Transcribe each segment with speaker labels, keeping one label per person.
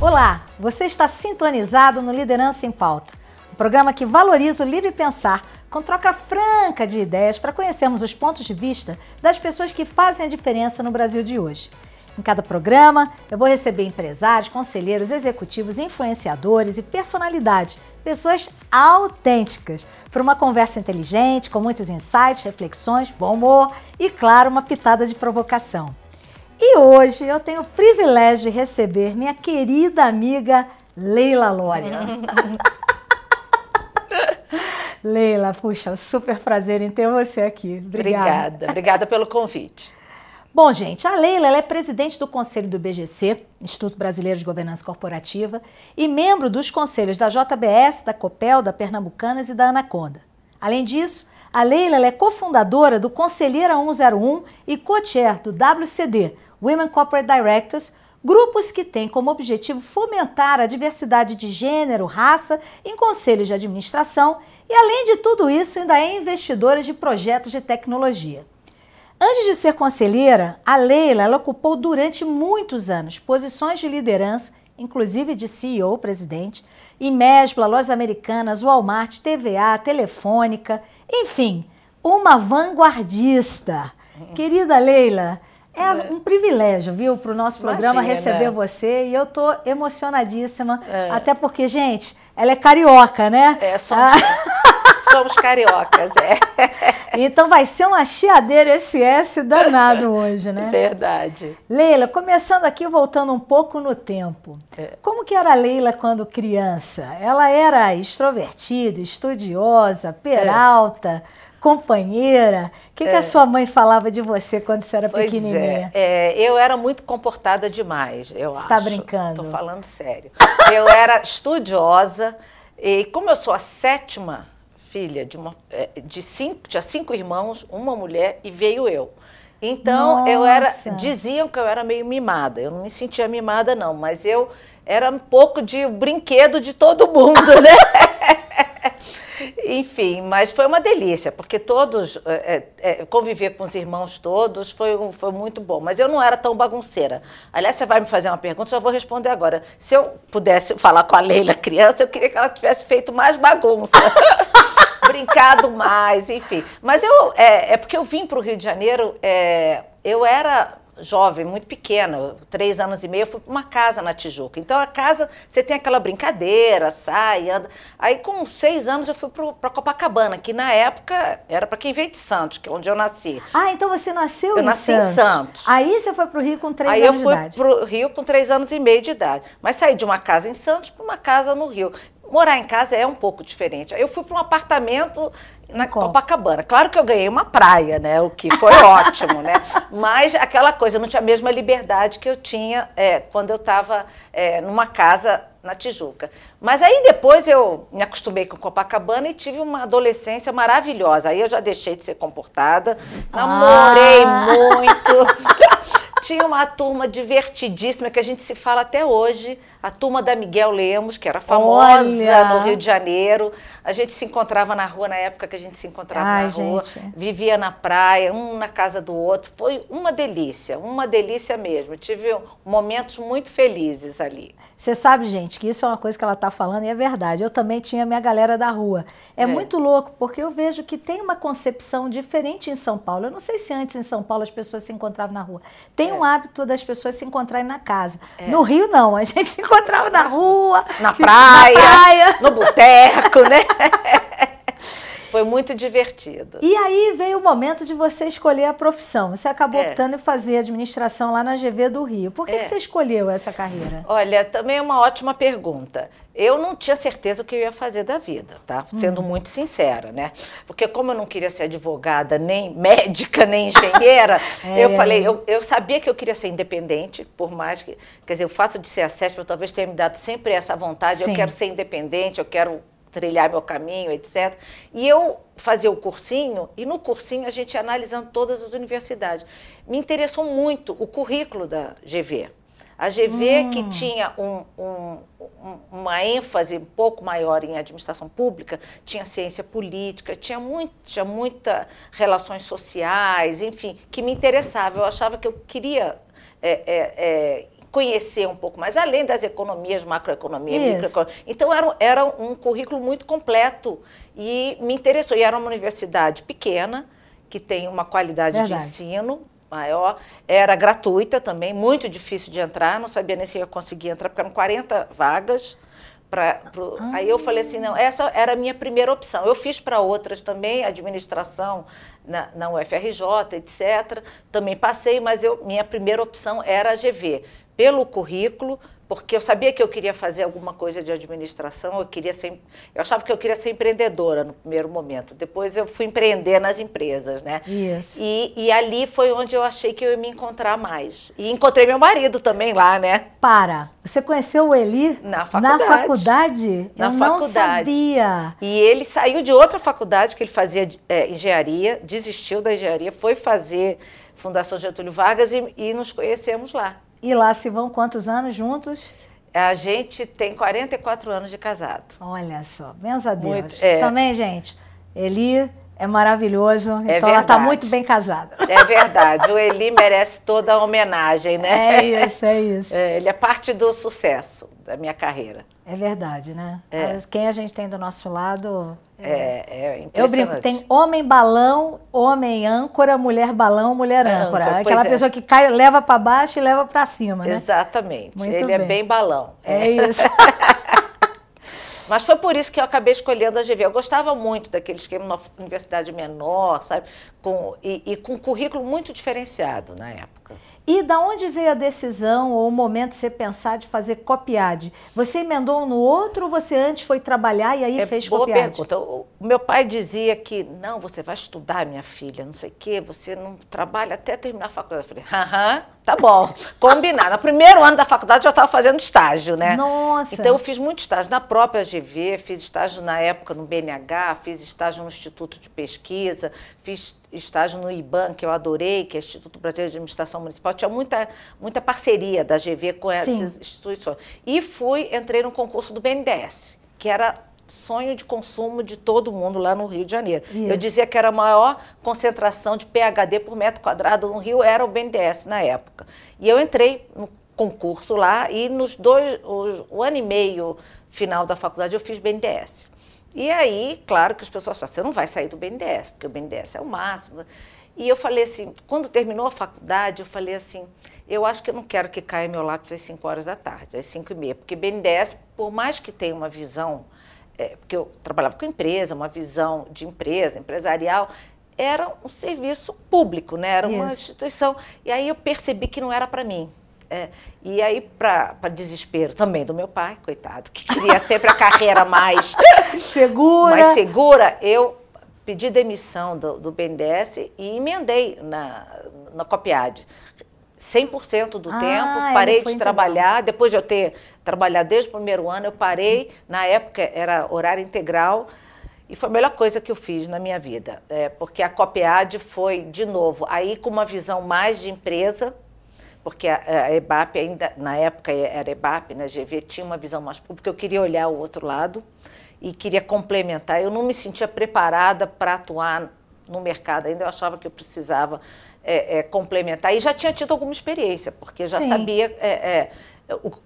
Speaker 1: Olá, você está sintonizado no Liderança em Pauta, um programa que valoriza o livre pensar com troca franca de ideias para conhecermos os pontos de vista das pessoas que fazem a diferença no Brasil de hoje. Em cada programa, eu vou receber empresários, conselheiros, executivos, influenciadores e personalidades, pessoas autênticas, para uma conversa inteligente, com muitos insights, reflexões, bom humor e, claro, uma pitada de provocação. E hoje eu tenho o privilégio de receber minha querida amiga Leila Lória. Leila, puxa, super prazer em ter você aqui.
Speaker 2: Obrigada. Obrigada, obrigada pelo convite.
Speaker 1: Bom, gente, a Leila é presidente do Conselho do BGC, Instituto Brasileiro de Governança Corporativa, e membro dos conselhos da JBS, da Copel, da Pernambucanas e da Anaconda. Além disso, a Leila é cofundadora do Conselheira 101 e co-chair do WCD, Women Corporate Directors, grupos que têm como objetivo fomentar a diversidade de gênero, raça em conselhos de administração e, além de tudo isso, ainda é investidora de projetos de tecnologia. Antes de ser conselheira, a Leila ela ocupou durante muitos anos posições de liderança, inclusive de CEO, presidente, em Mesbla, Lojas Americanas, Walmart, TVA, Telefônica, enfim, uma vanguardista. Querida Leila, é, é um privilégio, viu, para o nosso programa Imagina. receber você e eu tô emocionadíssima. É. Até porque, gente, ela é carioca, né?
Speaker 2: É, somos, ah. somos cariocas, é.
Speaker 1: Então vai ser uma chiadeira SS danado hoje, né?
Speaker 2: Verdade.
Speaker 1: Leila, começando aqui, voltando um pouco no tempo. É. Como que era a Leila quando criança? Ela era extrovertida, estudiosa, peralta, é. companheira? O que, é. que, a é. sua mãe falava de você quando você era pois pequenininha?
Speaker 2: É. é. eu era muito comportada demais, eu você
Speaker 1: acho. Está brincando?
Speaker 2: Estou falando sério. Eu era estudiosa e como eu sou a sétima filha de uma é, de cinco, tinha cinco irmãos, uma mulher e veio eu. Então Nossa. eu era, diziam que eu era meio mimada. Eu não me sentia mimada não, mas eu era um pouco de brinquedo de todo mundo, né? Enfim, mas foi uma delícia, porque todos, é, é, conviver com os irmãos todos foi, foi muito bom. Mas eu não era tão bagunceira. Aliás, você vai me fazer uma pergunta, eu vou responder agora. Se eu pudesse falar com a Leila criança, eu queria que ela tivesse feito mais bagunça. brincado mais, enfim. Mas eu, é, é porque eu vim para o Rio de Janeiro, é, eu era jovem, muito pequena, três anos e meio, eu fui para uma casa na Tijuca. Então a casa, você tem aquela brincadeira, sai, anda. Aí com seis anos eu fui para Copacabana, que na época era para quem veio de Santos, que é onde eu nasci.
Speaker 1: Ah, então você nasceu
Speaker 2: eu
Speaker 1: em
Speaker 2: nasci
Speaker 1: Santos.
Speaker 2: em Santos.
Speaker 1: Aí você foi para o Rio com três
Speaker 2: Aí
Speaker 1: anos de idade. Aí eu
Speaker 2: fui para o Rio com três anos e meio de idade. Mas saí de uma casa em Santos para uma casa no Rio morar em casa é um pouco diferente. Eu fui para um apartamento na Copacabana. Claro que eu ganhei uma praia, né? O que foi ótimo, né? Mas aquela coisa, eu não tinha a mesma liberdade que eu tinha é, quando eu estava é, numa casa na Tijuca. Mas aí depois eu me acostumei com Copacabana e tive uma adolescência maravilhosa. Aí eu já deixei de ser comportada, namorei ah. muito. Tinha uma turma divertidíssima que a gente se fala até hoje, a turma da Miguel Lemos, que era famosa Olha. no Rio de Janeiro. A gente se encontrava na rua na época que a gente se encontrava Ai, na rua, gente. vivia na praia, um na casa do outro. Foi uma delícia, uma delícia mesmo. tive momentos muito felizes ali.
Speaker 1: Você sabe, gente, que isso é uma coisa que ela está falando e é verdade. Eu também tinha minha galera da rua. É, é, muito louco, porque eu vejo que tem uma concepção diferente em São Paulo. Eu não sei se antes em São Paulo as pessoas se encontravam na rua. Tem é. um hábito das pessoas se encontrarem na casa. É. No Rio, não. A gente se encontrava na rua,
Speaker 2: na praia, na praia. no boteco, né? Foi muito divertido.
Speaker 1: E aí veio o momento de você escolher a profissão. Você acabou é. optando em fazer administração lá na GV do Rio. Por que, é. que você escolheu essa carreira?
Speaker 2: Olha, também é uma ótima pergunta. Eu não tinha certeza o que eu ia fazer da vida, tá? Sendo hum. muito sincera, né? Porque como eu não queria ser advogada, nem médica, nem engenheira, é. eu falei, eu, eu sabia que eu queria ser independente, por mais que, quer dizer, o fato de ser a CESP talvez tenha me dado sempre essa vontade, Sim. eu quero ser independente, eu quero trilhar meu caminho, etc. E eu fazia o cursinho, e no cursinho a gente ia analisando todas as universidades. Me interessou muito o currículo da GV. A GV, hum. que tinha um, um, uma ênfase um pouco maior em administração pública, tinha ciência política, tinha, muito, tinha muita relações sociais, enfim, que me interessava. Eu achava que eu queria é, é, é, conhecer um pouco mais, além das economias, macroeconomia, Isso. microeconomia. Então, era, era um currículo muito completo e me interessou. E era uma universidade pequena, que tem uma qualidade Verdade. de ensino maior, era gratuita também, muito difícil de entrar, não sabia nem se ia conseguir entrar, porque eram 40 vagas. Pra, pro, ah. Aí eu falei assim, não, essa era a minha primeira opção. Eu fiz para outras também, administração na, na UFRJ, etc. Também passei, mas eu, minha primeira opção era a GV. Pelo currículo, porque eu sabia que eu queria fazer alguma coisa de administração, eu queria ser, eu achava que eu queria ser empreendedora no primeiro momento. Depois eu fui empreender nas empresas, né?
Speaker 1: Isso.
Speaker 2: E, e ali foi onde eu achei que eu ia me encontrar mais. E encontrei meu marido também lá, né?
Speaker 1: Para. Você conheceu o Eli
Speaker 2: na faculdade?
Speaker 1: Na faculdade?
Speaker 2: Na
Speaker 1: eu
Speaker 2: faculdade.
Speaker 1: não sabia.
Speaker 2: E ele saiu de outra faculdade que ele fazia é, engenharia, desistiu da engenharia, foi fazer Fundação Getúlio Vargas e, e nos conhecemos lá.
Speaker 1: E lá se vão quantos anos juntos?
Speaker 2: A gente tem 44 anos de casado.
Speaker 1: Olha só, menos a Deus. Muito, é. Também, gente, Eli é maravilhoso, é então tá verdade. ela está muito bem casada.
Speaker 2: É verdade, o Eli merece toda a homenagem, né?
Speaker 1: É isso, é isso.
Speaker 2: É, ele é parte do sucesso da minha carreira.
Speaker 1: É verdade, né? É. Quem a gente tem do nosso lado
Speaker 2: é, é
Speaker 1: Eu brinco, tem homem balão, homem âncora, mulher balão, mulher âncora. âncora Aquela é. pessoa que cai, leva para baixo e leva para cima, né?
Speaker 2: Exatamente. Muito Ele é bem. é bem balão.
Speaker 1: É, isso.
Speaker 2: Mas foi por isso que eu acabei escolhendo a GV. Eu gostava muito daquele esquema uma universidade menor, sabe? Com, e, e com um currículo muito diferenciado na época.
Speaker 1: E da onde veio a decisão ou o momento de você pensar de fazer copiade? Você emendou um no outro ou você antes foi trabalhar e aí
Speaker 2: é
Speaker 1: fez
Speaker 2: boa
Speaker 1: copiade?
Speaker 2: Pergunta. O meu pai dizia que, não, você vai estudar, minha filha, não sei o quê, você não trabalha até terminar a faculdade. Eu falei, aham, tá bom, combinado. No primeiro ano da faculdade eu estava fazendo estágio, né?
Speaker 1: Nossa!
Speaker 2: Então eu fiz muito estágio na própria GV, fiz estágio na época no BNH, fiz estágio no Instituto de Pesquisa, fiz estágio no IBAN, que eu adorei, que é o Instituto Brasileiro de Administração Municipal. Tinha muita, muita parceria da GV com essas Sim. instituições. E fui, entrei no concurso do BNDES, que era sonho de consumo de todo mundo lá no Rio de Janeiro. Isso. Eu dizia que era a maior concentração de PHD por metro quadrado no Rio, era o BNDES na época. E eu entrei no concurso lá e nos dois, o, o ano e meio final da faculdade eu fiz BNDES. E aí, claro que as pessoas falam, você não vai sair do BNDES, porque o BNDES é o máximo. E eu falei assim, quando terminou a faculdade, eu falei assim, eu acho que eu não quero que caia meu lápis às 5 horas da tarde, às 5 e meia, porque BNDES, por mais que tenha uma visão, é, porque eu trabalhava com empresa, uma visão de empresa, empresarial, era um serviço público, né? era uma Isso. instituição. E aí eu percebi que não era para mim. É, e aí, para desespero também do meu pai, coitado, que queria sempre a carreira mais
Speaker 1: segura.
Speaker 2: mais segura, eu pedi demissão do, do BNDES e emendei na, na Copiade. 100% do ah, tempo, parei de trabalhar. Depois de eu ter trabalhado desde o primeiro ano, eu parei. Na época era horário integral. E foi a melhor coisa que eu fiz na minha vida, é, porque a Copiade foi, de novo, aí com uma visão mais de empresa, porque a, a EBAP ainda, na época era EBAP, né, GV, tinha uma visão mais pública, eu queria olhar o outro lado e queria complementar. Eu não me sentia preparada para atuar no mercado ainda, eu achava que eu precisava é, é, complementar. E já tinha tido alguma experiência, porque já Sim. sabia é, é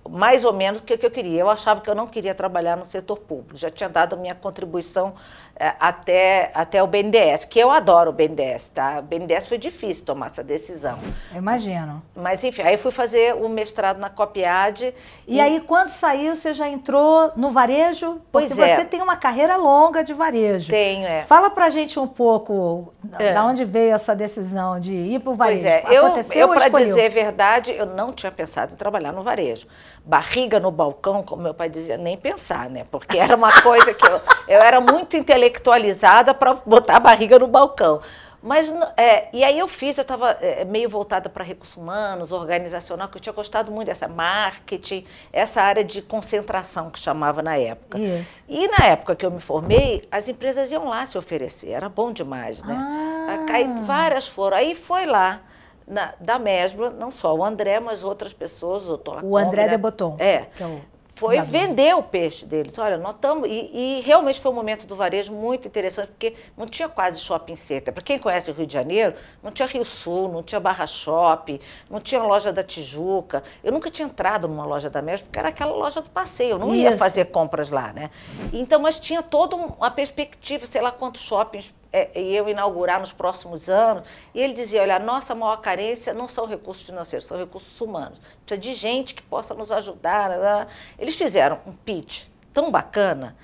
Speaker 2: mais ou menos o que, eu queria. Eu achava que eu não queria trabalhar no setor público, já tinha dado minha contribuição até, até o BNDES, que eu adoro o BNDES, tá? O BNDES foi difícil tomar essa decisão.
Speaker 1: Imagino.
Speaker 2: Mas, enfim, aí fui fazer o mestrado na Copiade.
Speaker 1: E, e aí, quando saiu, você já entrou no varejo? Porque pois é. você tem uma carreira longa de varejo.
Speaker 2: Tenho, é.
Speaker 1: Fala pra gente um pouco é. da onde veio essa decisão de ir para o varejo.
Speaker 2: Pois é, Aconteceu eu, eu para dizer a verdade, eu não tinha pensado em trabalhar no varejo. Barriga no balcão, como meu pai dizia, nem pensar, né? Porque era uma coisa que eu, eu era muito intelectual intelectualizada para botar a barriga no balcão. Mas, é, e aí eu fiz, eu estava é, meio voltada para recursos humanos, organizacional, que eu tinha gostado muito dessa marketing, essa área de concentração que chamava na época.
Speaker 1: Isso.
Speaker 2: E na época que eu me formei, as empresas iam lá se oferecer, era bom demais, né? Ah. Aí, várias foram. Aí foi lá, na, da Mesbla, não só o André, mas outras pessoas, o
Speaker 1: Dr. O André né? Deboton.
Speaker 2: É. Que é o foi vender o peixe deles. Olha, nós estamos. E, e, realmente foi um momento do varejo muito interessante, porque não tinha quase shopping center. Para quem conhece o Rio de Janeiro, não tinha Rio Sul, não tinha Barra Shopping, não tinha loja da Tijuca. Eu nunca tinha entrado numa loja da Mesma, porque era aquela loja do passeio. Eu não Isso. ia fazer compras lá, né? Então, mas tinha toda uma perspectiva, sei lá quantos shoppings é, eu inaugurar nos próximos anos. E ele dizia: olha, a nossa maior carência não são recursos financeiros, são recursos humanos. Precisa de gente que possa nos ajudar. Né. Eles fizeram um pitch tão bacana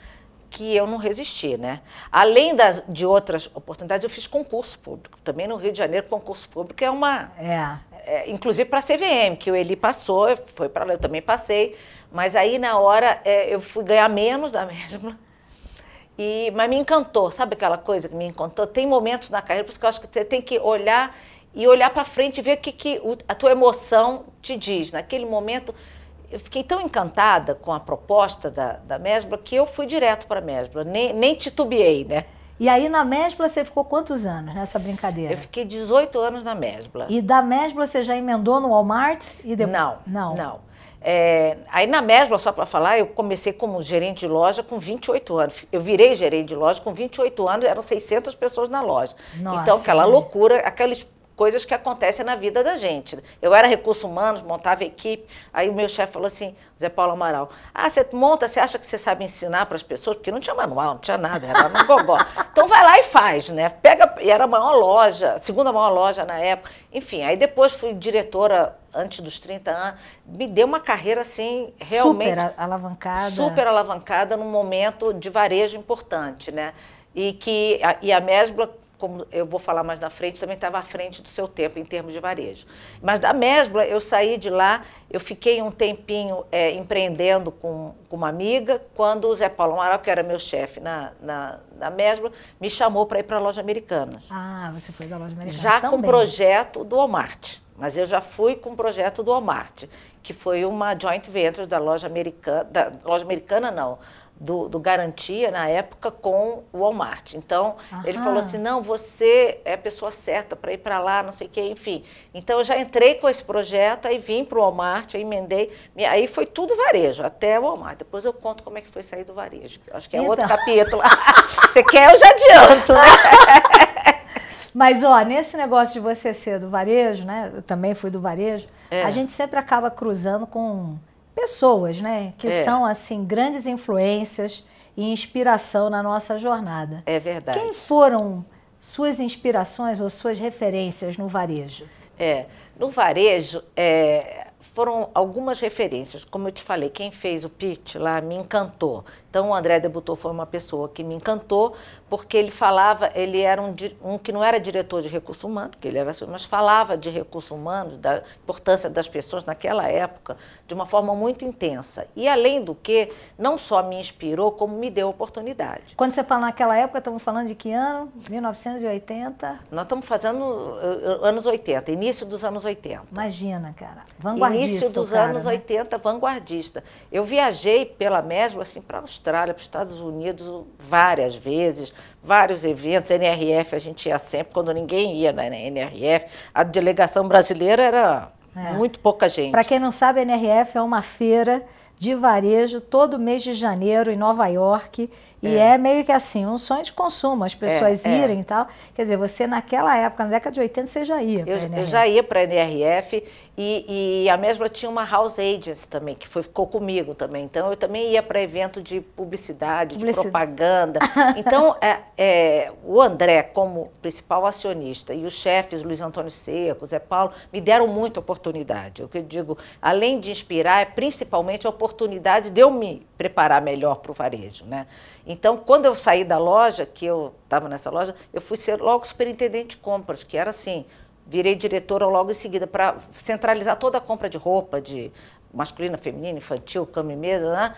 Speaker 2: que eu não resisti, né? Além das, de outras oportunidades, eu fiz concurso público. Também no Rio de Janeiro, concurso público é uma... É. é inclusive para a CVM, que o Eli passou, foi para lá, eu também passei. Mas aí, na hora, é, eu fui ganhar menos da mesma e, mas me encantou, sabe aquela coisa que me encantou? Tem momentos na carreira, por isso que eu acho que você tem que olhar e olhar para frente e ver o que, que a tua emoção te diz. Naquele momento, eu fiquei tão encantada com a proposta da, da Mesbla que eu fui direto para a Mesbla, nem, nem titubeei, né?
Speaker 1: E aí na Mesbla você ficou quantos anos nessa brincadeira?
Speaker 2: Eu fiquei 18 anos na Mesbla.
Speaker 1: E da Mesbla você já emendou no Walmart?
Speaker 2: E depois... Não, não. não. É, aí na Mesbla, só para falar, eu comecei como gerente de loja com 28 anos. Eu virei gerente de loja com 28 anos, eram 600 pessoas na loja. Nossa, então, aquela loucura, aqueles coisas que acontecem na vida da gente. Eu era recursos humanos, montava equipe. Aí o meu chefe falou assim, Zé Paulo Amaral, ah, você monta, você acha que você sabe ensinar para as pessoas? Porque não tinha manual, não tinha nada, era no gogó. então vai lá e faz, né? Pega, e era a maior loja, segunda maior loja na época. Enfim, aí depois fui diretora antes dos 30 anos, me deu uma carreira assim, realmente...
Speaker 1: Super alavancada.
Speaker 2: Super alavancada num momento de varejo importante, né? E que e a Mesbla como eu vou falar mais na frente, também estava à frente do seu tempo em termos de varejo. Mas da Mesbla, eu saí de lá, eu fiquei um tempinho é, empreendendo com, com, uma amiga, quando o Zé Paulo Amaral, que era meu chefe na, na, na Mesbla, me chamou para ir para a loja Americanas.
Speaker 1: Ah, você foi da loja Americanas
Speaker 2: Já
Speaker 1: também.
Speaker 2: com o projeto do Walmart. Mas eu já fui com o projeto do Walmart, que foi uma joint venture da loja americana, da loja americana não, do, do, Garantia na época com o Walmart. Então, Aham. ele falou assim: não, você é a pessoa certa para ir para lá, não sei o quê, enfim. Então, eu já entrei com esse projeto, aí vim para o Walmart, aí emendei. Aí foi tudo varejo, até o Walmart. Depois eu conto como é que foi sair do varejo. Acho que é então. outro capítulo. você quer, eu já adianto, né?
Speaker 1: Mas, ó, nesse negócio de você ser do varejo, né? Eu também fui do varejo, é. a gente sempre acaba cruzando com pessoas, né? Que é. são, assim, grandes influências e inspiração na nossa jornada.
Speaker 2: É verdade.
Speaker 1: Quem foram suas inspirações ou suas referências no varejo?
Speaker 2: É, no varejo, é, foram algumas referências. Como eu te falei, quem fez o pitch lá me encantou. Então, o André Debutou foi uma pessoa que me encantou, porque ele falava, ele era um, um que não era diretor de recursos humanos, que ele era assim, mas falava de recursos humanos, da importância das pessoas naquela época, de uma forma muito intensa. E, além do que, não só me inspirou, como me deu oportunidade.
Speaker 1: Quando você fala naquela época, estamos falando de que ano? 1980?
Speaker 2: Nós estamos fazendo uh, anos 80, início dos anos 80.
Speaker 1: Imagina, cara. Vanguardista.
Speaker 2: Início dos
Speaker 1: cara,
Speaker 2: anos né? 80, vanguardista. Eu viajei pela mesma, assim, para os Austrália, para os Estados Unidos várias vezes, vários eventos. NRF a gente ia sempre, quando ninguém ia na NRF. A delegação brasileira era é. muito pouca gente.
Speaker 1: Para quem não sabe, a NRF é uma feira de varejo todo mês de janeiro em Nova York. E é, é meio que assim, um sonho de consumo, as pessoas é, é. irem é. e tal. Quer dizer, você naquela época, na década de 80, você já ia
Speaker 2: eu, eu já ia para a NRF e, e, a mesma tinha uma house agency também, que foi, ficou comigo também. Então, eu também ia para evento de publicidade, publicidade, de propaganda. Então, é, é, o André, como principal acionista, e os chefes, Luiz Antônio Seco, Zé Paulo, me deram muita oportunidade. O que eu digo, além de inspirar, é principalmente a oportunidade de eu me preparar melhor para o varejo. Né? Então, quando eu saí da loja, que eu estava nessa loja, eu fui ser logo superintendente de compras, que era assim, virei diretora logo em seguida para centralizar toda a compra de roupa, de masculina, feminina, infantil, cama e mesa, né?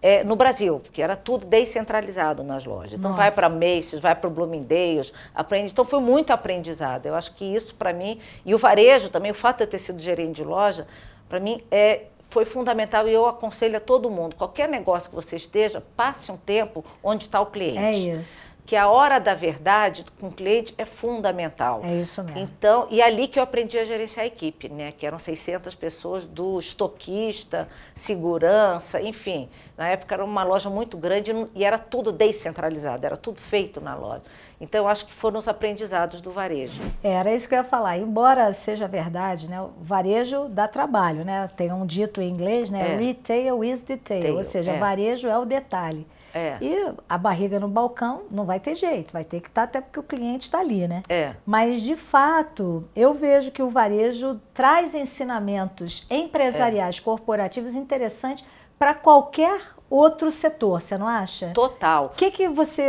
Speaker 2: É, no Brasil, porque era tudo descentralizado nas lojas. Então Nossa. vai para Macy's, vai para o Bloomingdale's, aprende. Então foi muito aprendizado. Eu acho que isso para mim e o varejo também, o fato de eu ter sido gerente de loja, para mim é foi fundamental e eu aconselho a todo mundo, qualquer negócio que você esteja, passe um tempo onde está o cliente.
Speaker 1: É isso
Speaker 2: que a hora da verdade com o cliente é fundamental.
Speaker 1: É isso mesmo.
Speaker 2: Então, e ali que eu aprendi a gerenciar a equipe, né? Que eram 600 pessoas do estoquista, segurança, enfim. Na época era uma loja muito grande e era tudo descentralizado, era tudo feito na loja. Então, eu acho que foram os aprendizados do varejo.
Speaker 1: É, era isso que eu ia falar. Embora seja verdade, né? O varejo dá trabalho, né? Tem um dito em inglês, né? É. Retail is detail, Tail, ou seja, é. varejo é o detalhe. É. E a barriga no balcão não vai ter jeito, vai ter que estar tá, até porque o cliente está ali, né?
Speaker 2: É.
Speaker 1: Mas, de fato, eu vejo que o varejo traz ensinamentos empresariais, é. corporativos interessantes para qualquer outro setor, você não acha?
Speaker 2: Total.
Speaker 1: O que, que você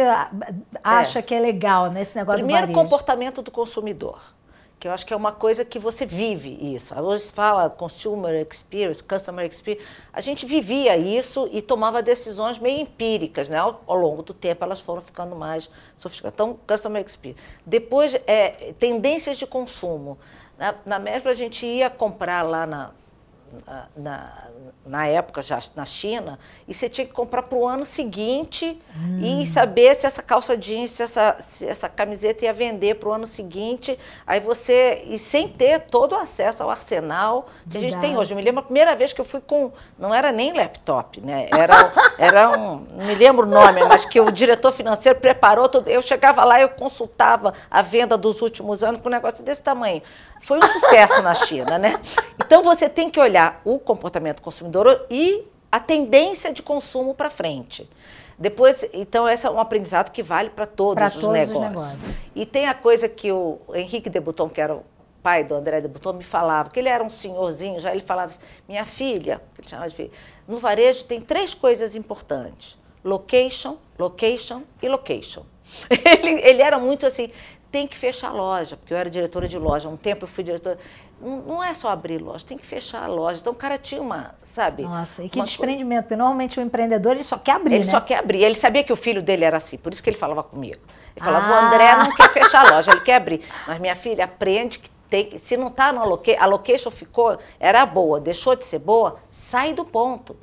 Speaker 1: acha é. que é legal nesse negócio
Speaker 2: Primeiro,
Speaker 1: do
Speaker 2: varejo? Primeiro, comportamento do consumidor que eu acho que é uma coisa que você vive isso. Hoje se fala consumer experience, customer experience. A gente vivia isso e tomava decisões meio empíricas, né? Ao, ao longo do tempo elas foram ficando mais sofisticadas. Então, customer experience. Depois, é, tendências de consumo. Na, na a gente ia comprar lá na, na, na época já na China, e você tinha que comprar para o ano seguinte hum. e saber se essa calça jeans, se essa, se essa camiseta ia vender para o ano seguinte. Aí você, e sem ter todo o acesso ao arsenal que a gente tem hoje. Eu me lembro a primeira vez que eu fui com, não era nem laptop, né? Era, era um, não me lembro o nome, mas que o diretor financeiro preparou tudo. Eu chegava lá, eu consultava a venda dos últimos anos com um negócio desse tamanho. Foi um sucesso na China, né? Então você tem que olhar o comportamento consumidor e a tendência de consumo para frente. Depois, então, esse é um aprendizado que vale para todos, os, todos negócios. os negócios. E tem a coisa que o Henrique Debuton, que era o pai do André Debuton, me falava, que ele era um senhorzinho, já ele falava assim, minha filha, ele chamava de filha, no varejo tem três coisas importantes, location, location e location. Ele, ele era muito assim, tem que fechar a loja, porque eu era diretora de loja. Um tempo eu fui diretora. Não, é só abrir loja, tem que fechar a loja. Então o cara tinha uma, sabe?
Speaker 1: Nossa, e que desprendimento, porque normalmente o empreendedor ele só quer abrir,
Speaker 2: ele
Speaker 1: né?
Speaker 2: só quer abrir. Ele sabia que o filho dele era assim, por isso que ele falava comigo. Ele falava, ah. o André não quer fechar a loja, ele quer abrir. Mas minha filha aprende que tem, se não está no location, a location ficou, era boa, deixou de ser boa, sai do ponto.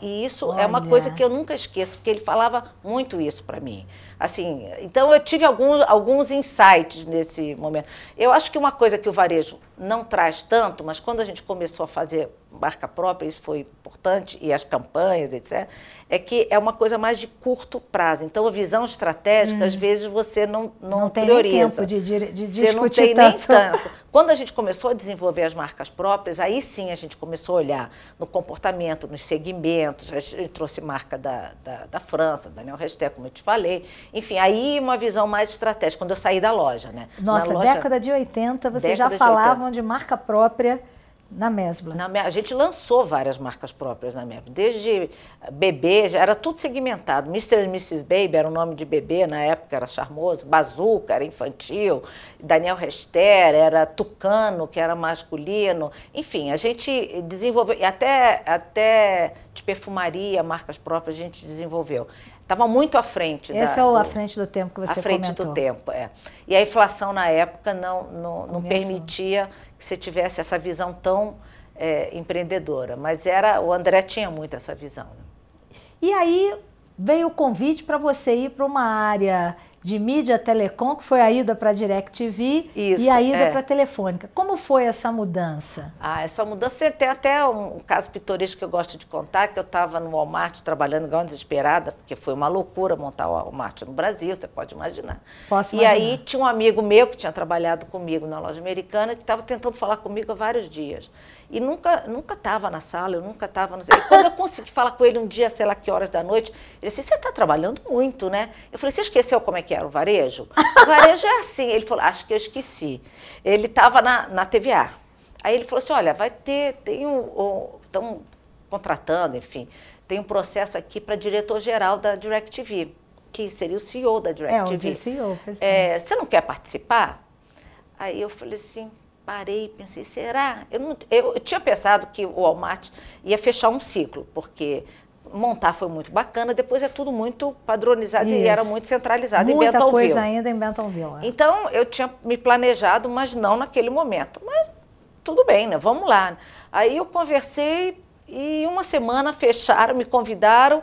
Speaker 2: E isso Olha. é uma coisa que eu nunca esqueço, porque ele falava muito isso para mim. Assim, então eu tive alguns, alguns insights nesse momento. Eu acho que uma coisa que o varejo não traz tanto, mas quando a gente começou a fazer marca própria, isso foi importante, e as campanhas, etc., é que é uma coisa mais de curto prazo. Então, a visão estratégica, hum. às vezes, você não, não,
Speaker 1: não
Speaker 2: tem prioriza.
Speaker 1: Nem tempo de, de, de
Speaker 2: você não tem tanto. nem tanto. Quando a gente começou a desenvolver as marcas próprias, aí sim a gente começou a olhar no comportamento, nos segmentos. A gente trouxe marca da, da, da França, Daniel Resté, como eu te falei. Enfim, aí uma visão mais estratégica, quando eu saí da loja. Né?
Speaker 1: Nossa,
Speaker 2: loja,
Speaker 1: década de 80, vocês já falavam de, marca própria na Mesbla.
Speaker 2: Na, a gente lançou várias marcas próprias na Mesbla, desde bebê, já era tudo segmentado. Mr. e Mrs. Baby era o nome de bebê, na época era charmoso, Bazuca era infantil, Daniel Rester era Tucano, que era masculino. Enfim, a gente desenvolveu, e até, até de perfumaria, marcas próprias a gente desenvolveu. Estava muito à frente.
Speaker 1: Esse
Speaker 2: da,
Speaker 1: é o à frente do tempo que você
Speaker 2: À frente
Speaker 1: comentou.
Speaker 2: do tempo, é. E a inflação na época não, não, não permitia que você tivesse essa visão tão é, empreendedora. Mas era o André tinha muito essa visão. Né?
Speaker 1: E aí veio o convite para você ir para uma área de mídia telecom, que foi a ida para a DirecTV Isso, e a ida é. para a Telefônica. Como foi essa mudança?
Speaker 2: Ah, essa mudança tem até um, caso pitoresco que eu gosto de contar, que eu estava no Walmart trabalhando igual desesperada, porque foi uma loucura montar o Walmart no Brasil, você pode imaginar.
Speaker 1: Posso
Speaker 2: imaginar. E aí tinha um amigo meu que tinha trabalhado comigo na loja americana, que estava tentando falar comigo há vários dias. E nunca nunca estava na sala, eu nunca estava. E quando eu consegui falar com ele um dia, sei lá que horas da noite, ele disse: Você está trabalhando muito, né? Eu falei: Você esqueceu como é que era o varejo? O varejo é assim. Ele falou: Acho que eu esqueci. Ele estava na, na TVA. Aí ele falou assim: Olha, vai ter, tem um. Estão contratando, enfim, tem um processo aqui para diretor-geral da DirecTV, que seria o CEO da DirecTV.
Speaker 1: É, o CEO,
Speaker 2: é, Você não quer participar? Aí eu falei assim: parei pensei, será? Eu, não, eu, eu, tinha pensado que o Walmart ia fechar um ciclo, porque montar foi muito bacana, depois é tudo muito padronizado Isso. e era muito centralizado
Speaker 1: Muita
Speaker 2: em Bentonville.
Speaker 1: coisa ainda em Bentonville.
Speaker 2: É. Então, eu tinha me planejado, mas não naquele momento. Mas tudo bem, né? Vamos lá. Aí eu conversei e uma semana fecharam, me convidaram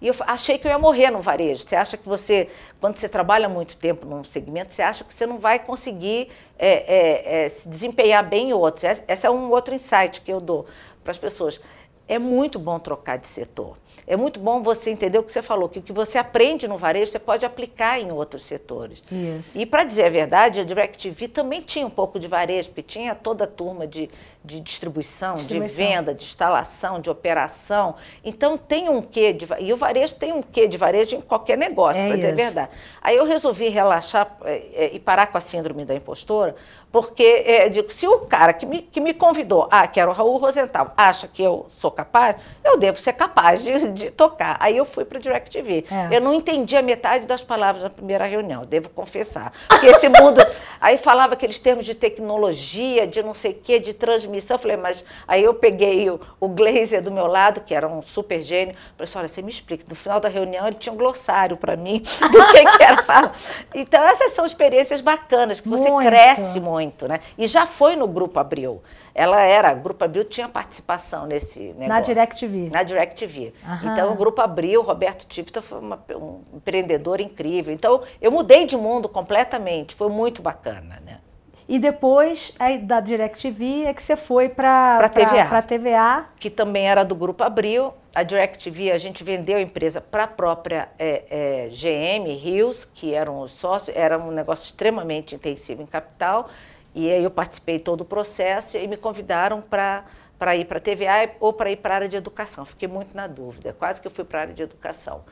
Speaker 2: E eu achei que eu ia morrer no varejo. Você acha que você, quando você trabalha muito tempo num segmento, você acha que você não vai conseguir é, é, é, se desempenhar bem em outros. Esse é um outro insight que eu dou para as pessoas. É muito bom trocar de setor. É muito bom você entender o que você falou, que o que você aprende no varejo você pode aplicar em outros setores.
Speaker 1: Isso.
Speaker 2: E para dizer a verdade, a DirecTV também tinha um pouco de varejo, porque tinha toda a turma de, de distribuição, distribuição, de venda, de instalação, de operação. Então tem um quê de e o varejo tem um quê de varejo em qualquer negócio, é para dizer a verdade. Aí eu resolvi relaxar é, é, e parar com a síndrome da impostora, porque é, digo, se o cara que me, que me convidou, ah, que era o Raul Rosenthal, acha que eu sou capaz, eu devo ser capaz de, de tocar. Aí eu fui para o DirecTV. É. Eu não entendi a metade das palavras na primeira reunião, devo confessar. Porque esse mundo. aí falava aqueles termos de tecnologia, de não sei o quê, de transmissão. Eu falei, mas. Aí eu peguei o, o Glazer do meu lado, que era um super gênio. Falei assim: olha, você me explica. No final da reunião, ele tinha um glossário para mim do que, que era falar. Então, essas são experiências bacanas, que você muito. cresce muito, né? E já foi no Grupo Abril ela era, o Grupo Abril tinha participação nesse negócio.
Speaker 1: Na DirecTV.
Speaker 2: Na DirecTV. Então, o Grupo Abril, Roberto Tivita foi uma, um empreendedor incrível. Então, eu mudei de mundo completamente, foi muito bacana, né?
Speaker 1: E depois aí, da DirecTV é que você foi para a TVA. TVA.
Speaker 2: Que também era do Grupo Abril. A DirecTV, a gente vendeu a empresa para a própria é, é, GM, Rios, que eram os sócios, era um negócio extremamente intensivo em capital. E aí eu participei todo o processo e me convidaram para para ir para a TVA ou para ir para a área de educação. Fiquei muito na dúvida, quase que eu fui para a área de educação.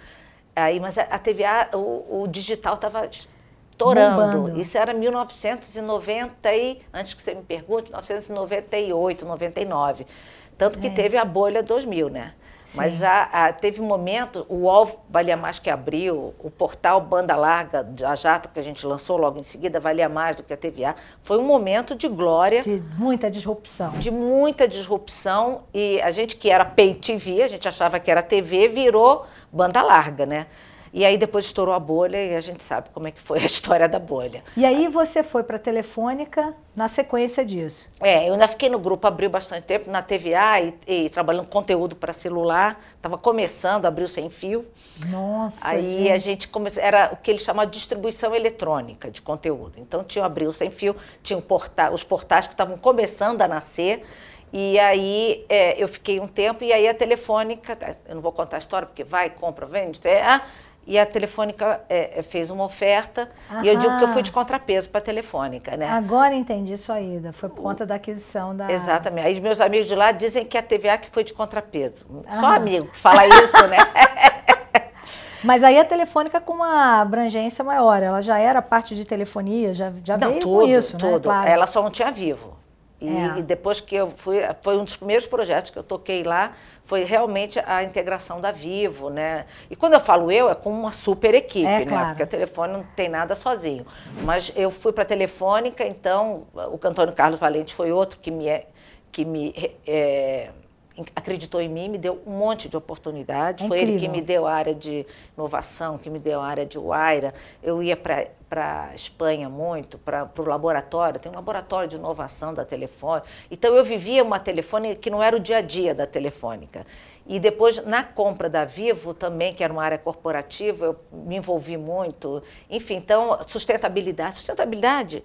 Speaker 2: Aí, mas a, a TVA, o, o digital estava estourando. Bombando. Isso era 1990 e, antes que você me pergunte, 1998, 99. Tanto que é. teve a bolha 2000, né? Sim. Mas a, a, teve um momento, o UOL valia mais que abriu, o portal Banda Larga, a Jata, que a gente lançou logo em seguida, valia mais do que a TVA. Foi um momento de glória.
Speaker 1: De muita disrupção.
Speaker 2: De muita disrupção. E a gente que era pay TV, a gente achava que era TV, virou banda larga, né? E aí depois estourou a bolha e a gente sabe como é que foi a história da bolha.
Speaker 1: E aí você foi para a Telefônica na sequência disso?
Speaker 2: É, eu ainda fiquei no grupo, abriu bastante tempo na TVA e, e trabalhando conteúdo para celular. Estava começando, abriu sem fio.
Speaker 1: Nossa,
Speaker 2: Aí
Speaker 1: gente.
Speaker 2: a gente começou, era o que eles chamam de distribuição eletrônica de conteúdo. Então tinha o abriu sem fio, tinha porta, os portais que estavam começando a nascer. E aí é, eu fiquei um tempo e aí a telefônica, eu não vou contar a história porque vai, compra, vende, é, e a Telefônica é, é, fez uma oferta Aham. e eu digo que eu fui de contrapeso para a Telefônica, né?
Speaker 1: Agora entendi sua ida, foi por conta da aquisição da...
Speaker 2: Exatamente. Aí meus amigos de lá dizem que a TVA que foi de contrapeso. Aham. Só amigo que fala isso, né?
Speaker 1: Mas aí a Telefônica com uma abrangência maior, ela já era parte de telefonia, já, já não, veio tudo, com isso,
Speaker 2: tudo.
Speaker 1: né? Claro.
Speaker 2: Ela só não tinha vivo. E, é. e, depois que eu fui, foi um dos primeiros projetos que eu toquei lá, foi realmente a integração da Vivo, né? E quando eu falo eu, é com uma super equipe, é, né? Claro. Porque a Telefone não tem nada sozinho. Mas eu fui para a Telefônica, então o Antônio Carlos Valente foi outro que me, é, que me é, acreditou em mim, me deu um monte de oportunidades. É Foi ele que me deu a área de inovação, que me deu a área de Waira. Eu ia para a Espanha muito, para o laboratório, tem um laboratório de inovação da Telefônica. Então eu vivia uma telefônica que não era o dia a dia da Telefônica. E depois, na compra da Vivo também, que era uma área corporativa, eu me envolvi muito. Enfim, então, sustentabilidade. Sustentabilidade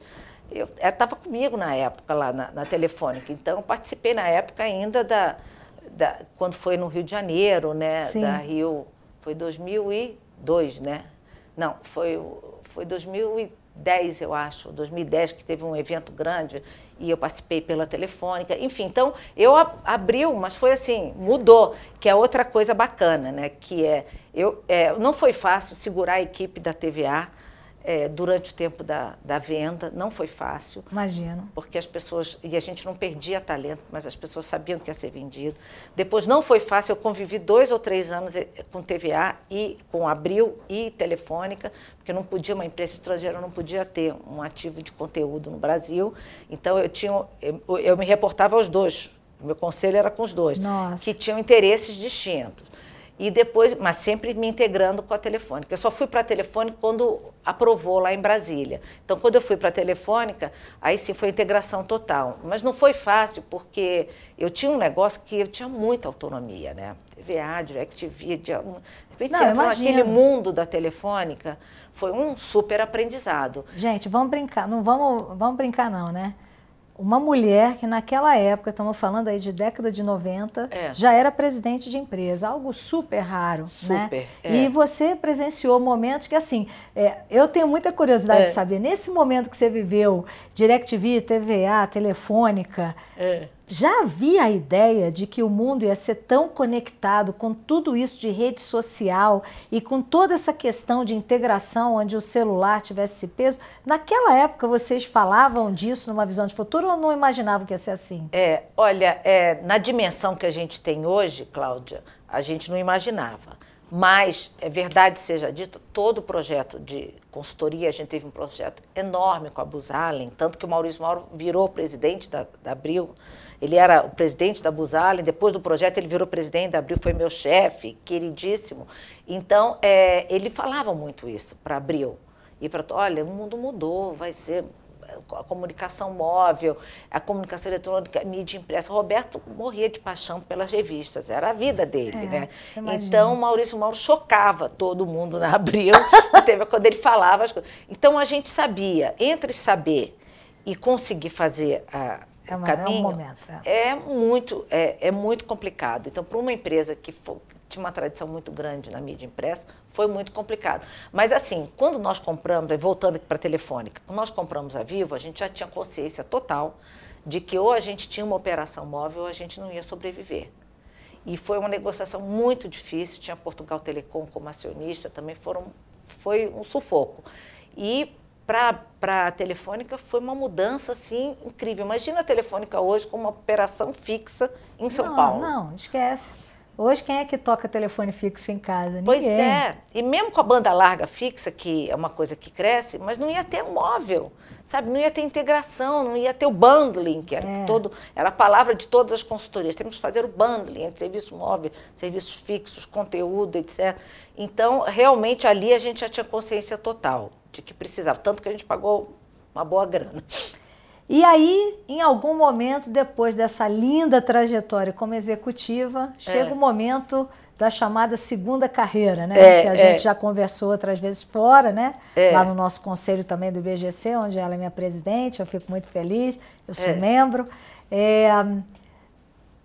Speaker 2: eu estava comigo na época lá na, na Telefônica, então eu participei na época ainda da, da, quando foi no Rio de Janeiro, né? Sim. Da Rio, foi 2002, né? Não, foi, foi 2010, eu acho, 2010 que teve um evento grande e eu participei pela telefônica. Enfim, então eu abriu, mas foi assim, mudou, que é outra coisa bacana, né? Que é, eu, é, não foi fácil segurar a equipe da TVA é, durante o tempo da, da venda. Não foi fácil.
Speaker 1: Imagino.
Speaker 2: Porque as pessoas. E a gente não perdia talento, mas as pessoas sabiam que ia ser vendido. Depois não foi fácil. Eu convivi dois ou três anos eh, com TVA e com Abril e Telefônica, porque não podia, uma empresa estrangeira não podia ter um ativo de conteúdo no Brasil. Então eu tinha. Eu, eu me reportava aos dois. O meu conselho era com os dois,
Speaker 1: Nossa.
Speaker 2: que tinham interesses distintos. E depois, mas sempre me integrando com a Telefônica. Eu só fui para a Telefônica quando aprovou lá em Brasília. Então, quando eu fui para a Telefônica, aí sim foi integração total. Mas não foi fácil, porque eu tinha um negócio que eu tinha muita autonomia, né? TVA, DirecTV, de, repente não, você naquele mundo da Telefônica, foi um super aprendizado.
Speaker 1: Gente, vamos brincar, não vamos, vamos brincar não, né? Uma mulher que naquela época, estamos falando aí de década de 90, é. já era presidente de empresa, algo super raro, né? super, né? É. E você presenciou momentos que, assim, é, eu tenho muita curiosidade de é. saber, nesse momento que você viveu, DirecTV, TVA, Telefônica, é já havia a ideia de que o mundo ia ser tão conectado com tudo isso de rede social e com toda essa questão de integração onde o celular tivesse esse peso? Naquela época vocês falavam disso numa visão de futuro ou não imaginavam que ia ser assim?
Speaker 2: É, olha, é, na dimensão que a gente tem hoje, Cláudia, a gente não imaginava. Mas, é verdade seja dito, todo o projeto de consultoria, a gente teve um projeto enorme com a Buzalen, tanto que o Maurício Mauro virou presidente da, da Abril, ele era o presidente da Buzalen, depois do projeto ele virou presidente da Abril, foi meu chefe, queridíssimo. Então, é, ele falava muito isso para Abril. E para, olha, o mundo mudou, vai ser a comunicação móvel, a comunicação eletrônica, a mídia impressa. Roberto morria de paixão pelas revistas, era a vida dele, é, né? Então, Maurício Mauro chocava todo mundo na Abril, teve quando ele falava as coisas. Então, a gente sabia, entre saber e conseguir fazer a, é uma, caminho, é, um momento, é. é muito, é, é, muito complicado. Então, para uma empresa que for, tinha uma tradição muito grande na mídia impressa, foi muito complicado. Mas assim, quando nós compramos, voltando aqui para a Telefônica, quando nós compramos a Vivo, a gente já tinha consciência total de que ou a gente tinha uma operação móvel ou a gente não ia sobreviver. E foi uma negociação muito difícil, tinha Portugal Telecom como acionista, também foram, foi um sufoco. E para a Telefônica foi uma mudança assim incrível. Imagina a Telefônica hoje com uma operação fixa em São
Speaker 1: não,
Speaker 2: Paulo.
Speaker 1: Não, esquece. Hoje quem é que toca telefone fixo em casa? Ninguém.
Speaker 2: Pois é. E mesmo com a banda larga fixa, que é uma coisa que cresce, mas não ia ter móvel, sabe? Não ia ter integração, não ia ter o bundling, que era é. todo, era a palavra de todas as consultorias. Temos que fazer o bundling entre serviço móvel, serviços fixos, conteúdo, etc. Então, realmente ali a gente já tinha consciência total de que precisava, tanto que a gente pagou uma boa grana.
Speaker 1: E aí, em algum momento, depois dessa linda trajetória como executiva, é. chega o momento da chamada segunda carreira, né? É, que a gente é. já conversou outras vezes fora, né? É. Lá no nosso conselho também do IBGC, onde ela é minha presidente, eu fico muito feliz, eu sou é. membro. É,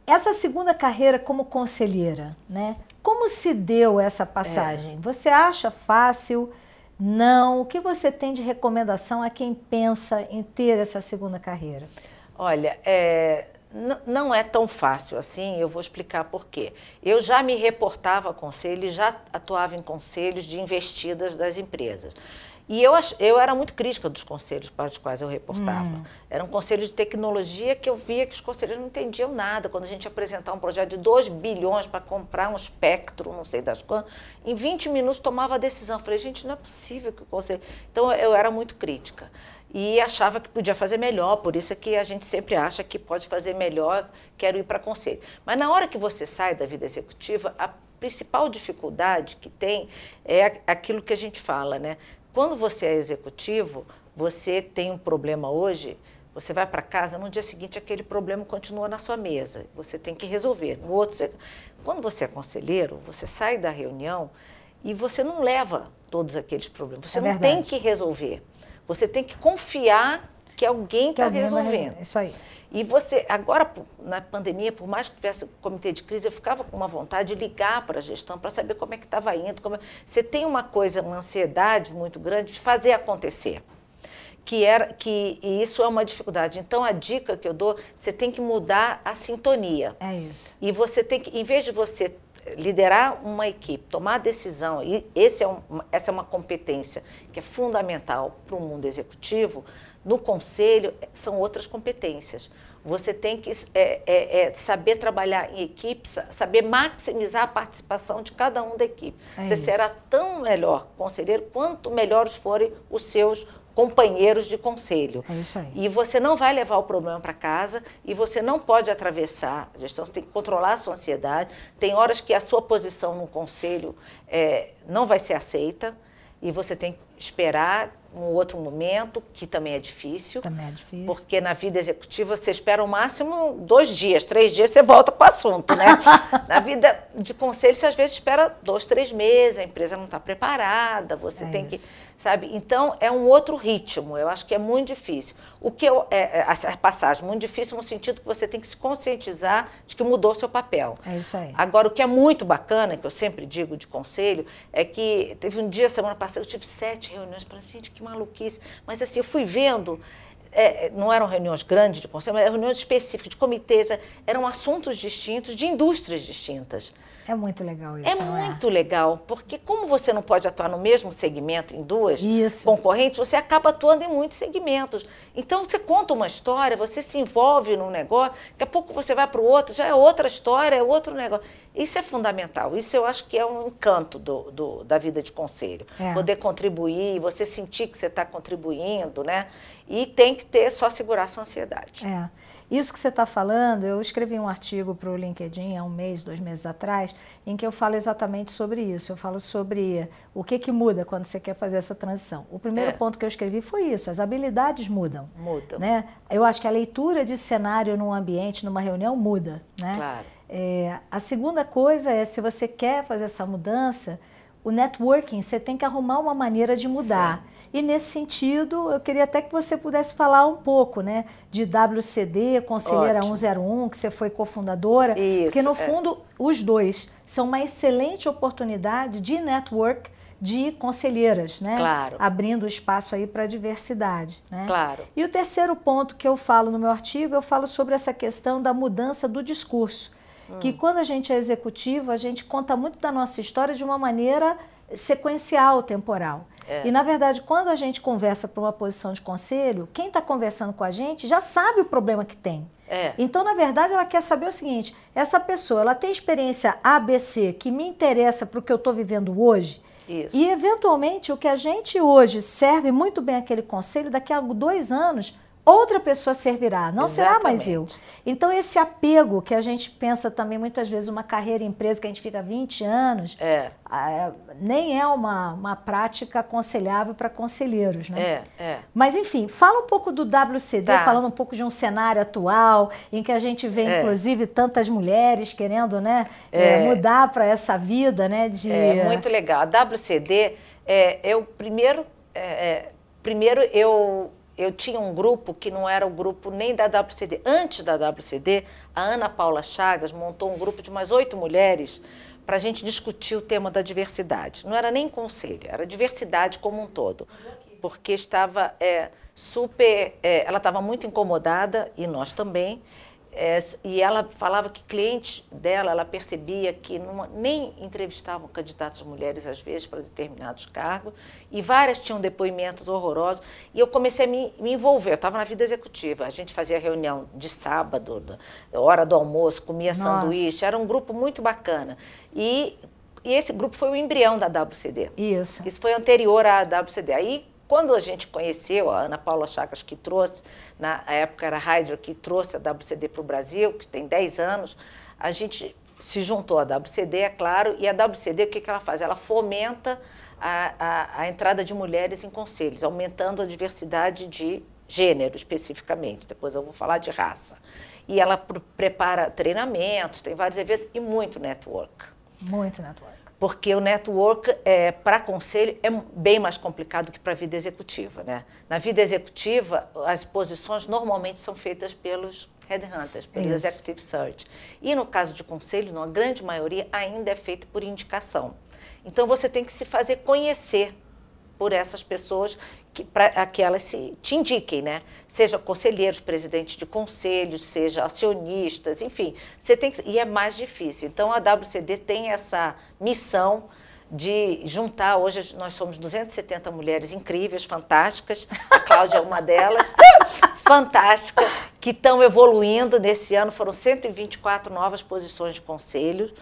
Speaker 1: essa segunda carreira como conselheira, né? Como se deu essa passagem? Você acha fácil? Não. O que você tem de recomendação a quem pensa em ter essa segunda carreira?
Speaker 2: Olha, é, não é tão fácil assim, eu vou explicar por quê. Eu já me reportava a conselhos, já atuava em conselhos de investidas das empresas. E eu, eu era muito crítica dos conselhos para os quais eu reportava. Hum. Era um conselho de tecnologia que eu via que os conselheiros não entendiam nada. Quando a gente apresentava um projeto de 2 bilhões para comprar um espectro, não sei das quantas, em 20 minutos tomava a decisão. Eu falei, gente, não é possível que o conselho. Então eu era muito crítica. E achava que podia fazer melhor, por isso é que a gente sempre acha que pode fazer melhor, quero ir para conselho. Mas na hora que você sai da vida executiva, a principal dificuldade que tem é aquilo que a gente fala, né? Quando você é executivo, você tem um problema hoje, você vai para casa, no dia seguinte aquele problema continua na sua mesa, você tem que resolver. No outro, você... Quando você é conselheiro, você sai da reunião e você não leva todos aqueles problemas, você é não tem que resolver. Você tem que confiar que alguém está resolvendo.
Speaker 1: Isso aí.
Speaker 2: E você, agora, na pandemia, por mais que tivesse comitê de crise, eu ficava com uma vontade de ligar para a gestão para saber como é que estava indo. Como... É, você tem uma coisa, uma ansiedade muito grande de fazer acontecer. Que, era, que e isso é uma dificuldade. Então, a dica que eu dou, você tem que mudar a sintonia.
Speaker 1: É isso.
Speaker 2: E você tem que, em vez de você liderar uma equipe, tomar decisão, e esse é um, essa é uma competência que é fundamental para o mundo executivo, no conselho, são outras competências. Você tem que é, é, é, saber trabalhar em equipe, saber maximizar a participação de cada um da equipe. É Você isso. será tão melhor conselheiro quanto melhores forem os seus companheiros de conselho.
Speaker 1: É isso aí.
Speaker 2: E você não vai levar o problema para casa e você não pode atravessar a gestão, você tem que controlar a sua ansiedade. Tem horas que a sua posição no conselho é, não vai ser aceita e você tem que esperar um outro momento, que também é difícil.
Speaker 1: Também é difícil.
Speaker 2: Porque na vida executiva você espera o máximo dois dias, três dias, você volta com o assunto, né? na vida de conselho, você às vezes espera dois, três meses, a empresa não está preparada, você é tem isso. que. Sabe? Então, é um outro ritmo. Eu acho que é muito difícil. O que eu, é, é, essa passagem, muito difícil no sentido que você tem que se conscientizar de que mudou seu papel.
Speaker 1: É isso aí.
Speaker 2: Agora, o que é muito bacana, que eu sempre digo de conselho, é que teve um dia, semana passada, eu tive sete reuniões, falei, gente, que maluquice. Mas assim, eu fui vendo, é, não eram reuniões grandes de conselho, mas eram reuniões específicas, de comitês, eram assuntos distintos, de indústrias distintas.
Speaker 1: É muito legal isso.
Speaker 2: É muito é? legal, porque como você não pode atuar no mesmo segmento em duas isso. concorrentes, você acaba atuando em muitos segmentos. Então você conta uma história, você se envolve num negócio, daqui a pouco você vai para o outro, já é outra história, é outro negócio. Isso é fundamental. Isso eu acho que é um encanto do, do da vida de conselho. É. Poder contribuir, você sentir que você está contribuindo, né? E tem que ter só segurar a sua ansiedade.
Speaker 1: É. Isso que você está falando, eu escrevi um artigo para o LinkedIn há um mês, dois meses atrás, em que eu falo exatamente sobre isso. Eu falo sobre o que, que muda quando você quer fazer essa transição. O primeiro é. ponto que eu escrevi foi isso: as habilidades mudam.
Speaker 2: Mudam.
Speaker 1: Né? Eu acho que a leitura de cenário num ambiente, numa reunião, muda. Né?
Speaker 2: Claro.
Speaker 1: É, a segunda coisa é, se você quer fazer essa mudança, o networking, você tem que arrumar uma maneira de mudar. Sim. E nesse sentido, eu queria até que você pudesse falar um pouco, né, de WCD, Conselheira Ótimo. 101, que você foi cofundadora,
Speaker 2: Isso,
Speaker 1: porque no é. fundo os dois são uma excelente oportunidade de network de conselheiras, né?
Speaker 2: Claro.
Speaker 1: Abrindo espaço aí para a diversidade, né?
Speaker 2: Claro.
Speaker 1: E o terceiro ponto que eu falo no meu artigo, eu falo sobre essa questão da mudança do discurso. Hum. Que quando a gente é executivo, a gente conta muito da nossa história de uma maneira sequencial, temporal. É. E, na verdade, quando a gente conversa para uma posição de conselho, quem está conversando com a gente já sabe o problema que tem.
Speaker 2: É.
Speaker 1: Então, na verdade, ela quer saber o seguinte: essa pessoa ela tem experiência ABC que me interessa para o que eu estou vivendo hoje.
Speaker 2: Isso.
Speaker 1: E, eventualmente, o que a gente hoje serve muito bem aquele conselho, daqui a dois anos outra pessoa servirá, não Exatamente. será mais eu. Então, esse apego que a gente pensa também muitas vezes, uma carreira em empresa que a gente fica 20 anos,
Speaker 2: é.
Speaker 1: é nem é uma, uma prática aconselhável para conselheiros, né?
Speaker 2: É, é.
Speaker 1: Mas, enfim, fala um pouco do WCD, tá. falando um pouco de um cenário atual, em que a gente vê, é. inclusive, tantas mulheres querendo né, é. mudar para essa vida, né? De...
Speaker 2: É muito legal. A WCD, é, eu primeiro, primeiro eu eu tinha um grupo que não era o grupo nem da WCD. Antes da WCD, a Ana Paula Chagas montou um grupo de mais oito mulheres para a gente discutir o tema da diversidade. Não era nem conselho, era diversidade como um todo. Porque estava é, super. É, ela estava muito incomodada, e nós também, é, e ela falava que clientes dela, ela percebia que numa, nem entrevistavam candidatas mulheres, às vezes, para determinados cargos, e várias tinham depoimentos horrorosos. E eu comecei a me, me envolver, eu estava na vida executiva, a gente fazia reunião de sábado, hora do almoço, comia Nossa. sanduíche, era um grupo muito bacana. E, e esse grupo foi o embrião da WCD.
Speaker 1: Isso.
Speaker 2: Isso foi anterior à WCD. Aí, quando a gente conheceu, a Ana Paula Chagas que trouxe, na época era a Hydro que trouxe a WCD para o Brasil, que tem 10 anos, a gente se juntou à WCD, é claro, e a WCD o que, que ela faz? Ela fomenta a, a, a entrada de mulheres em conselhos, aumentando a diversidade de gênero especificamente, depois eu vou falar de raça. E ela prepara treinamentos, tem vários eventos e muito network.
Speaker 1: Muito network
Speaker 2: porque o network é, para conselho é bem mais complicado que para a vida executiva. Né? Na vida executiva, as posições normalmente são feitas pelos headhunters, pelo Isso. executive search. E no caso de conselho, na grande maioria, ainda é feito por indicação. Então você tem que se fazer conhecer por essas pessoas para que elas se, te indiquem, né? Seja conselheiros, presidentes de conselhos, seja acionistas, enfim, você tem que, e é mais difícil. Então a WCD tem essa missão de juntar, hoje nós somos 270 mulheres incríveis, fantásticas, a Cláudia é uma delas, fantástica, que estão evoluindo. Nesse ano foram 124 novas posições de conselho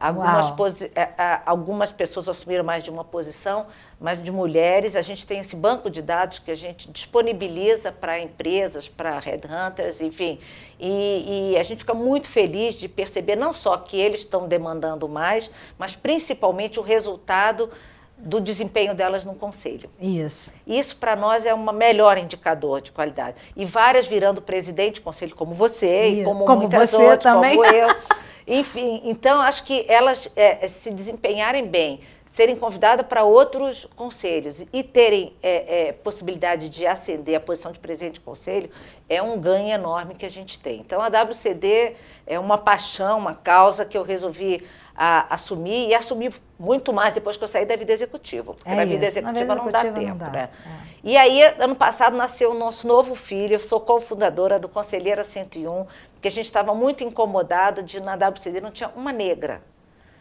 Speaker 2: Algumas, é, algumas pessoas assumiram mais de uma posição, mas de mulheres. A gente tem esse banco de dados que a gente disponibiliza para empresas, para headhunters, enfim. E, e, a gente fica muito feliz de perceber não só que eles estão demandando mais, mas principalmente o resultado do desempenho delas no conselho.
Speaker 1: Isso.
Speaker 2: Isso para nós é um melhor indicador de qualidade. E várias virando presidente de conselho como você e como, como muitas
Speaker 1: você
Speaker 2: outras,
Speaker 1: também.
Speaker 2: como eu. Enfim, então acho que elas é, se desempenharem bem, serem convidadas para outros conselhos e terem é, é, possibilidade de ascender a posição de presidente de conselho é um ganho enorme que a gente tem. Então a WCD é uma paixão, uma causa que eu resolvi a, assumir e assumir muito mais depois que eu saí da vida executiva. Porque
Speaker 1: é
Speaker 2: na
Speaker 1: vida
Speaker 2: executiva,
Speaker 1: não
Speaker 2: dá tempo. Não dá. Né? É. E aí, ano passado, nasceu o nosso novo filho. Eu sou cofundadora do Conselheira 101, porque a gente estava muito incomodada de na WCD não tinha uma negra.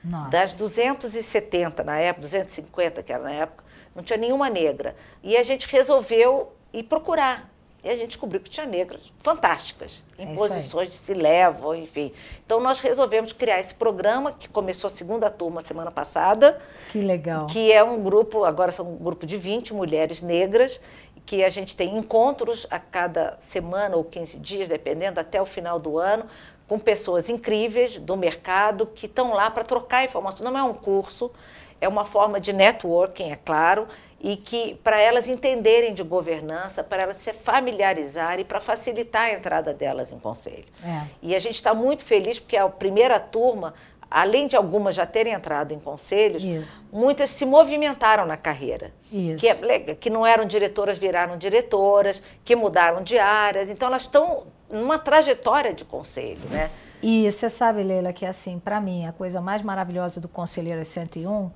Speaker 1: Nossa.
Speaker 2: Das 270 na época, 250 que era na época, não tinha nenhuma negra. E a gente resolveu ir procurar. E a gente descobriu que tinha negras fantásticas, em é posições de se levam, enfim. Então nós resolvemos criar esse programa, que começou a segunda turma semana passada.
Speaker 1: Que legal.
Speaker 2: Que é um grupo, agora são um grupo de 20 mulheres negras, que a gente tem encontros a cada semana ou 15 dias, dependendo, até o final do ano, com pessoas incríveis do mercado que estão lá para trocar informação. Não é um curso, é uma forma de networking, é claro, e que para elas entenderem de governança, para elas se familiarizarem, para facilitar a entrada delas em conselho.
Speaker 1: É.
Speaker 2: E a gente está muito feliz porque a primeira turma, além de algumas já terem entrado em conselhos,
Speaker 1: Isso.
Speaker 2: muitas se movimentaram na carreira.
Speaker 1: Isso.
Speaker 2: Que, é, que não eram diretoras, viraram diretoras, que mudaram de áreas. Então elas estão numa trajetória de conselho, né?
Speaker 1: E você sabe, Leila, que assim, para mim, a coisa mais maravilhosa do Conselheiro 101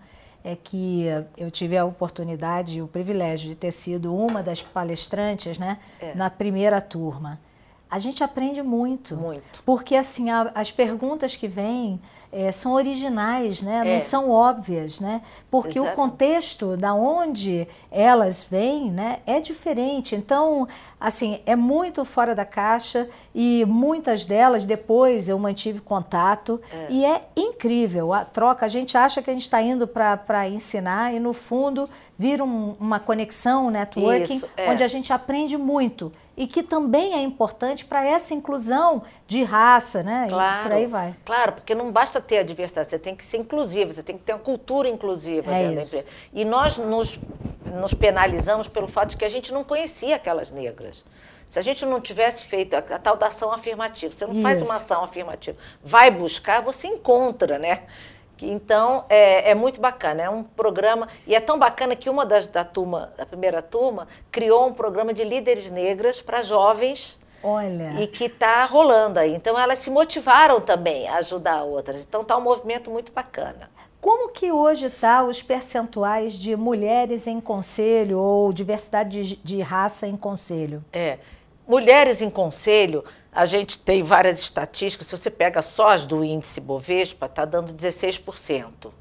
Speaker 1: é que eu tive a oportunidade e o privilégio de ter sido uma das palestrantes né, é. na primeira turma. A gente aprende muito.
Speaker 2: Muito.
Speaker 1: Porque, assim, a, as perguntas que vêm é, são originais, né? É. não são óbvias, né? porque o contexto da onde elas vêm né, é diferente. Então, assim, é muito fora da caixa e muitas delas depois eu mantive contato é. e é incrível a troca. A gente acha que a gente está indo para ensinar e no fundo vira um, uma conexão, networking, Isso, é. onde a gente aprende muito e que também é importante para essa inclusão de raça, né?
Speaker 2: Claro,
Speaker 1: e por aí vai.
Speaker 2: Claro, porque não basta ter a diversidade, você tem que ser inclusiva, você tem que ter uma cultura inclusiva
Speaker 1: é
Speaker 2: dentro isso. da empresa. E nós nos, nos penalizamos pelo fato de que a gente não conhecia aquelas negras. Se a gente não tivesse feito a, a tal da ação afirmativa, você não isso. faz uma ação afirmativa, vai buscar, você encontra, né? Então, é, é, muito bacana. É um programa. E é tão bacana que uma das da turma, da primeira turma, criou um programa de líderes negras para jovens.
Speaker 1: Olha.
Speaker 2: E que está rolando aí. Então, elas se motivaram também a ajudar outras. Então, está um movimento muito bacana.
Speaker 1: Como que hoje está os percentuais de mulheres em conselho ou diversidade de, de raça em conselho?
Speaker 2: É. Mulheres em conselho a gente tem várias estatísticas, se você pega só as do índice Bovespa, está dando 16%.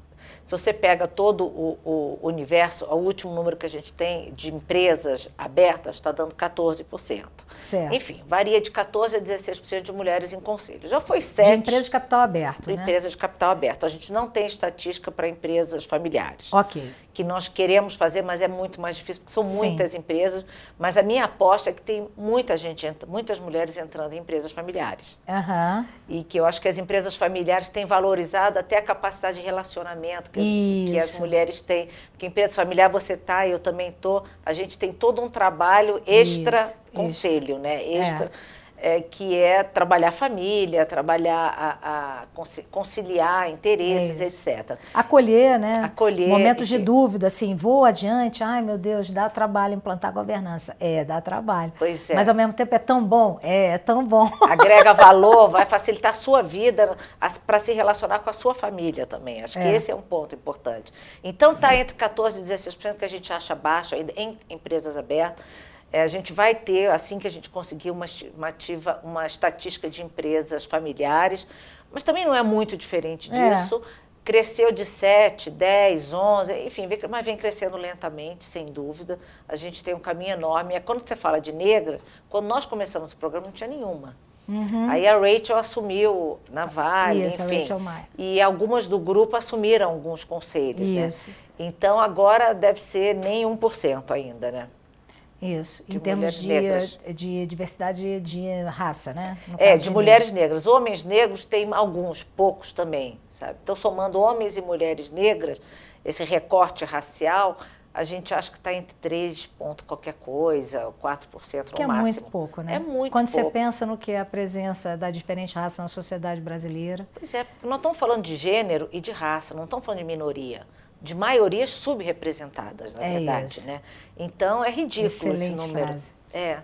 Speaker 2: Se você pega todo o, o, universo, o último número que a gente tem de empresas abertas está dando 14%.
Speaker 1: Certo.
Speaker 2: Enfim, varia de 14% a 16% de mulheres em conselho. Já foi 7%.
Speaker 1: De empresas de capital aberto.
Speaker 2: De
Speaker 1: né?
Speaker 2: empresas de capital aberto. A gente não tem estatística para empresas familiares.
Speaker 1: Ok
Speaker 2: que nós queremos fazer, mas é muito mais difícil, porque são muitas Sim. empresas. Mas a minha aposta é que tem muita gente, muitas mulheres entrando em empresas familiares.
Speaker 1: Uhum.
Speaker 2: E que eu acho que as empresas familiares têm valorizado até a capacidade de relacionamento que, que as mulheres têm. Porque empresa familiar você está, eu também estou, a gente tem todo um trabalho extra conselho, né? Extra. É é, que é trabalhar família, trabalhar a, a conciliar interesses, é etc.
Speaker 1: Acolher, né?
Speaker 2: Acolher.
Speaker 1: Momentos de dúvida, assim, vou adiante, ai meu Deus, dá trabalho implantar governança. É, dá trabalho.
Speaker 2: Pois é.
Speaker 1: Mas ao mesmo tempo é tão bom? É, é tão bom.
Speaker 2: Agrega valor, vai facilitar a sua vida para se relacionar com a sua família também. Acho que é. esse é um ponto importante. Então está entre 14% e 16% que a gente acha baixo ainda em empresas abertas. É, a gente vai ter, assim que a gente conseguir uma estimativa, uma estatística de empresas familiares, mas também não é muito diferente é. disso. É. Cresceu de 7, 10, 11, enfim, mas vem crescendo lentamente, sem dúvida. A gente tem um caminho enorme. E quando você fala de negra, quando nós começamos o programa, não tinha nenhuma. Uhum. Aí a Rachel assumiu na Vale, Isso, enfim. E algumas do grupo assumiram alguns conselhos, né? Isso. né? Então agora deve ser nem 1% ainda, né?
Speaker 1: Isso, de em termos de, de, diversidade de raça, né?
Speaker 2: No é, de, de mulheres negras. Homens negros tem alguns, poucos também, sabe? Então, somando homens e mulheres negras, esse recorte racial, a gente acha que está entre 3 pontos qualquer coisa, 4% no
Speaker 1: que é
Speaker 2: máximo.
Speaker 1: muito pouco, né?
Speaker 2: É muito
Speaker 1: Quando
Speaker 2: pouco.
Speaker 1: você pensa no que é a presença da diferente raça na sociedade brasileira.
Speaker 2: Pois é, nós estamos falando de gênero e de raça, não estamos falando de minoria. De maiorias subrepresentadas, na é verdade, isso. né? Então é ridículo
Speaker 1: Excelente
Speaker 2: esse número.
Speaker 1: Frase.
Speaker 2: É.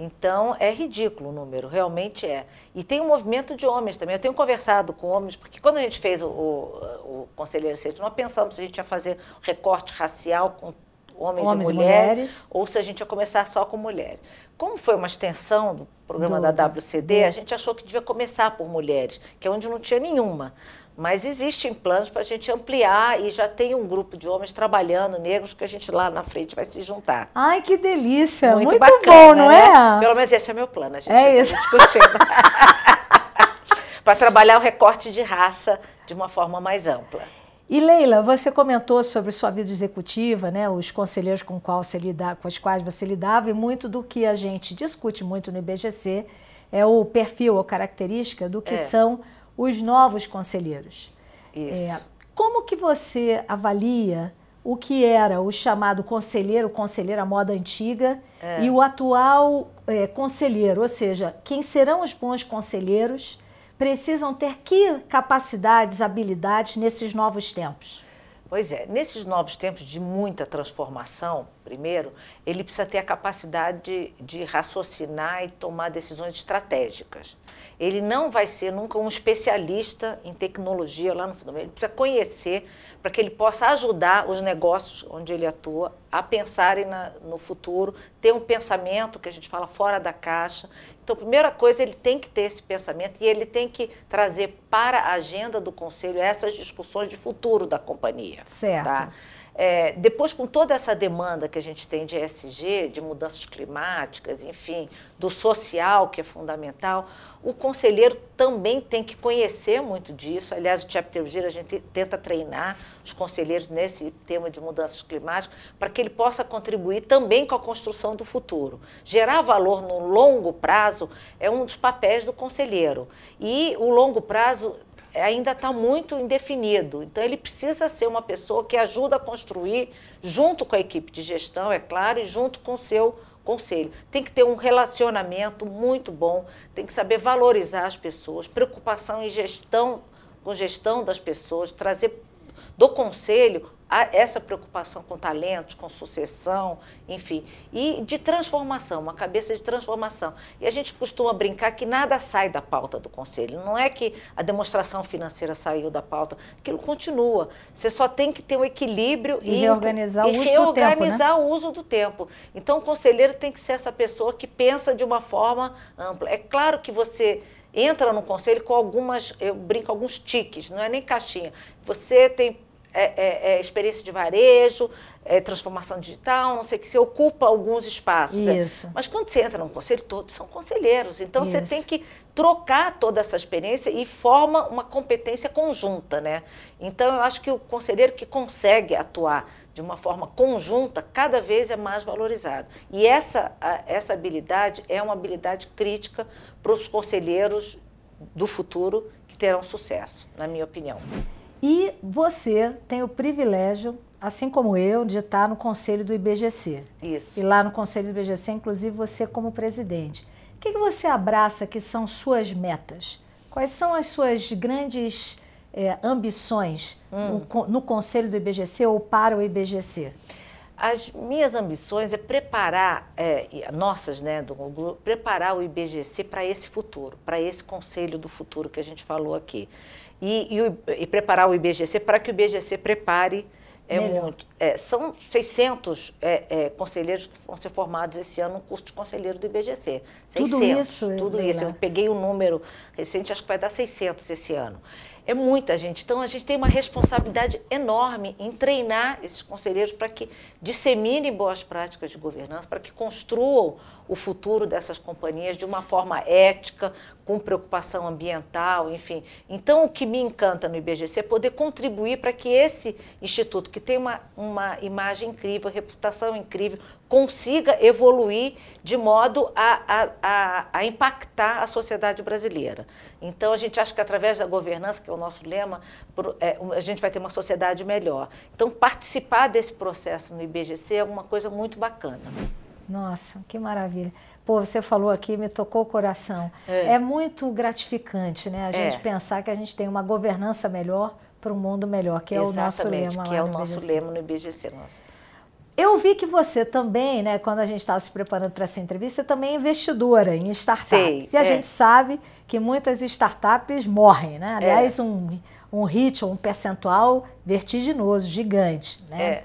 Speaker 2: Então, é ridículo o número, realmente é. E tem um movimento de homens também. Eu tenho conversado com homens, porque quando a gente fez o, o, o Conselheiro Sete, nós pensamos se a gente ia fazer recorte racial com homens, homens e, mulheres, e, mulheres, ou se a gente ia começar só com mulheres. Como foi uma extensão do programa do, da WCD, do... a gente achou que devia começar por mulheres, que é onde não tinha nenhuma. Mas existem planos para a gente ampliar e já tem um grupo de homens trabalhando, negros, que a gente lá na frente vai se juntar.
Speaker 1: Ai, que delícia! Muito, Muito bacana, bom, não né?
Speaker 2: é? Pelo menos esse é meu plano, a gente é isso. discutindo. para trabalhar o recorte de raça de uma forma mais ampla.
Speaker 1: E Leila, você comentou sobre sua vida executiva, né, os conselheiros com, qual você lida, com os quais você lidava, e muito do que a gente discute muito no IBGC é o perfil ou característica do que é. são os novos conselheiros.
Speaker 2: É,
Speaker 1: como que você avalia o que era o chamado conselheiro, conselheira moda antiga, é. e o atual é, conselheiro? Ou seja, quem serão os bons conselheiros precisam ter que capacidades, habilidades nesses novos tempos?
Speaker 2: Pois é, nesses novos tempos de muita transformação, primeiro, ele precisa ter a capacidade de, de, raciocinar e tomar decisões estratégicas. Ele não vai ser nunca um especialista em tecnologia lá no fundo. Ele precisa conhecer para que ele possa ajudar os negócios onde ele atua a pensarem na, no futuro, ter um pensamento que a gente fala fora da caixa. Então, primeira coisa, ele tem que ter esse pensamento e ele tem que trazer para a agenda do conselho essas discussões de futuro da companhia.
Speaker 1: Certo.
Speaker 2: Tá? É, depois, com toda essa demanda que a gente tem de ESG, de mudanças climáticas, enfim, do social, que é fundamental, o conselheiro também tem que conhecer muito disso. Aliás, o Chapter Zero, a gente tenta treinar os conselheiros nesse tema de mudanças climáticas, para que ele possa contribuir também com a construção do futuro. Gerar valor no longo prazo é um dos papéis do conselheiro. E o longo prazo ainda está muito indefinido. Então, ele precisa ser uma pessoa que ajuda a construir, junto com a equipe de gestão, é claro, e junto com o seu conselho. Tem que ter um relacionamento muito bom, tem que saber valorizar as pessoas, preocupação em gestão, com gestão das pessoas, trazer do conselho essa preocupação com talentos, com sucessão, enfim, e de transformação, uma cabeça de transformação. E a gente costuma brincar que nada sai da pauta do conselho. Não é que a demonstração financeira saiu da pauta, aquilo continua. Você só tem que ter um equilíbrio
Speaker 1: e, e reorganizar, o,
Speaker 2: e
Speaker 1: uso
Speaker 2: reorganizar
Speaker 1: tempo,
Speaker 2: né? o uso do tempo. Então, o conselheiro tem que ser essa pessoa que pensa de uma forma ampla. É claro que você entra no conselho com algumas, eu brinco, alguns tiques, não é nem caixinha. Você tem é, é, é, experiência de varejo, é, transformação digital, não sei o que, você ocupa alguns espaços.
Speaker 1: Né? Isso.
Speaker 2: Mas quando você entra num conselho, todos são conselheiros. Então Isso. você tem que trocar toda essa experiência e forma uma competência conjunta. Né? Então eu acho que o conselheiro que consegue atuar de uma forma conjunta, cada vez é mais valorizado. E essa, essa habilidade é uma habilidade crítica para os conselheiros do futuro que terão sucesso, na minha opinião.
Speaker 1: E você tem o privilégio, assim como eu, de estar no conselho do IBGC.
Speaker 2: Isso.
Speaker 1: E lá no conselho do IBGC, inclusive você como presidente. O que, que você abraça que são suas metas? Quais são as suas grandes é, ambições hum. no, no conselho do IBGC ou para o IBGC?
Speaker 2: As minhas ambições é preparar, é, nossas, né, do grupo, preparar o IBGC para esse futuro, para esse conselho do futuro que a gente falou aqui e, e, e preparar o IBGC para que o IBGC prepare é muito. É, são 600 é, é, conselheiros que vão ser formados esse ano no curso de conselheiro do IBGC. 600,
Speaker 1: tudo isso?
Speaker 2: Tudo isso. Eu peguei o um número recente, acho que vai dar 600 esse ano. É muita gente. Então, a gente tem uma responsabilidade enorme em treinar esses conselheiros para que disseminem boas práticas de governança, para que construam o futuro dessas companhias de uma forma ética, com preocupação ambiental, enfim. Então, o que me encanta no IBGC é poder contribuir para que esse instituto, que tem uma, uma imagem incrível, reputação incrível, consiga evoluir de modo a, a, a, impactar a sociedade brasileira. Então, a gente acha que através da governança, que é o nosso lema, é, a gente vai ter uma sociedade melhor. Então, participar desse processo no IBGC é uma coisa muito bacana.
Speaker 1: Nossa, que maravilha. Pô, você falou aqui, me tocou o coração. É, é muito gratificante, né? A gente é. pensar que a gente tem uma governança melhor para um mundo melhor, que é Exatamente, o nosso lema.
Speaker 2: Que é o nosso IBGC. lema no IBGC. Nossa.
Speaker 1: Eu vi que você também, né, quando a gente estava se preparando para essa entrevista, você também é investidora em startups. Sim, e a é. gente sabe que muitas startups morrem, né? Aliás, é. um, um ritmo, um percentual vertiginoso, gigante. Né? É.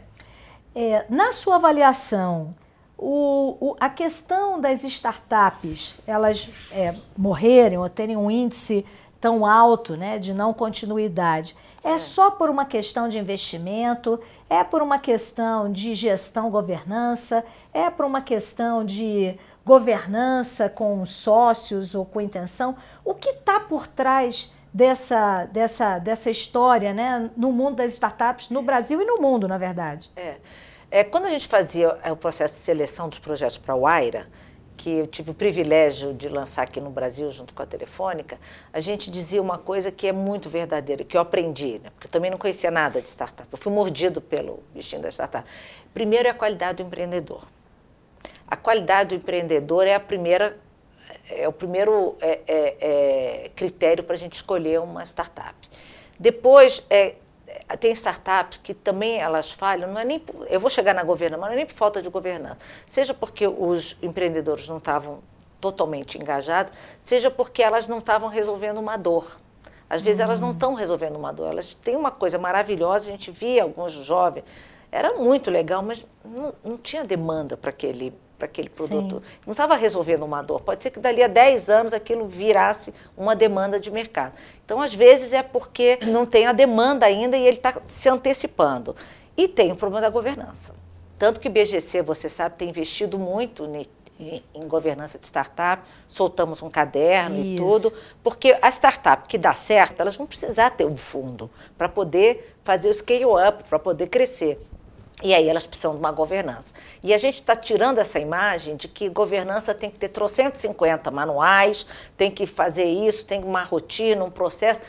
Speaker 1: É, na sua avaliação, o, o, a questão das startups, elas é, morrerem ou terem um índice tão alto né, de não continuidade, é, é só por uma questão de investimento, é por uma questão de gestão, governança, é por uma questão de governança com sócios ou com intenção. O que está por trás dessa, dessa, dessa história né, no mundo das startups, no Brasil e no mundo, na verdade?
Speaker 2: É. É, quando a gente fazia é, o processo de seleção dos projetos para o Aira, que eu tive o privilégio de lançar aqui no Brasil junto com a Telefônica, a gente dizia uma coisa que é muito verdadeira, que eu aprendi, né? porque eu também não conhecia nada de startup. Eu fui mordido pelo bichinho da startup. Primeiro é a qualidade do empreendedor. A qualidade do empreendedor é a primeira é o primeiro é, é, é critério para a gente escolher uma startup. Depois é tem startups que também elas falham, não é nem por, eu vou chegar na governança, mas não é nem por falta de governança, seja porque os empreendedores não estavam totalmente engajados, seja porque elas não estavam resolvendo uma dor. Às vezes elas não estão hum. resolvendo uma dor, elas têm uma coisa maravilhosa, a gente via alguns jovens, era muito legal, mas não, não tinha demanda para aquele para aquele produto. Sim. Não estava resolvendo uma dor. Pode ser que dali a 10 anos aquilo virasse uma demanda de mercado. Então, às vezes, é porque não tem a demanda ainda e ele está se antecipando. E tem o problema da governança. Tanto que o BGC, você sabe, tem investido muito em, em governança de startup, soltamos um caderno Isso. e tudo, porque a startup que dá certo, elas vão precisar ter um fundo para poder fazer o scale-up, para poder crescer. E aí elas precisam de uma governança. E a gente está tirando essa imagem de que governança tem que ter 350 manuais, tem que fazer isso, tem uma rotina, um processo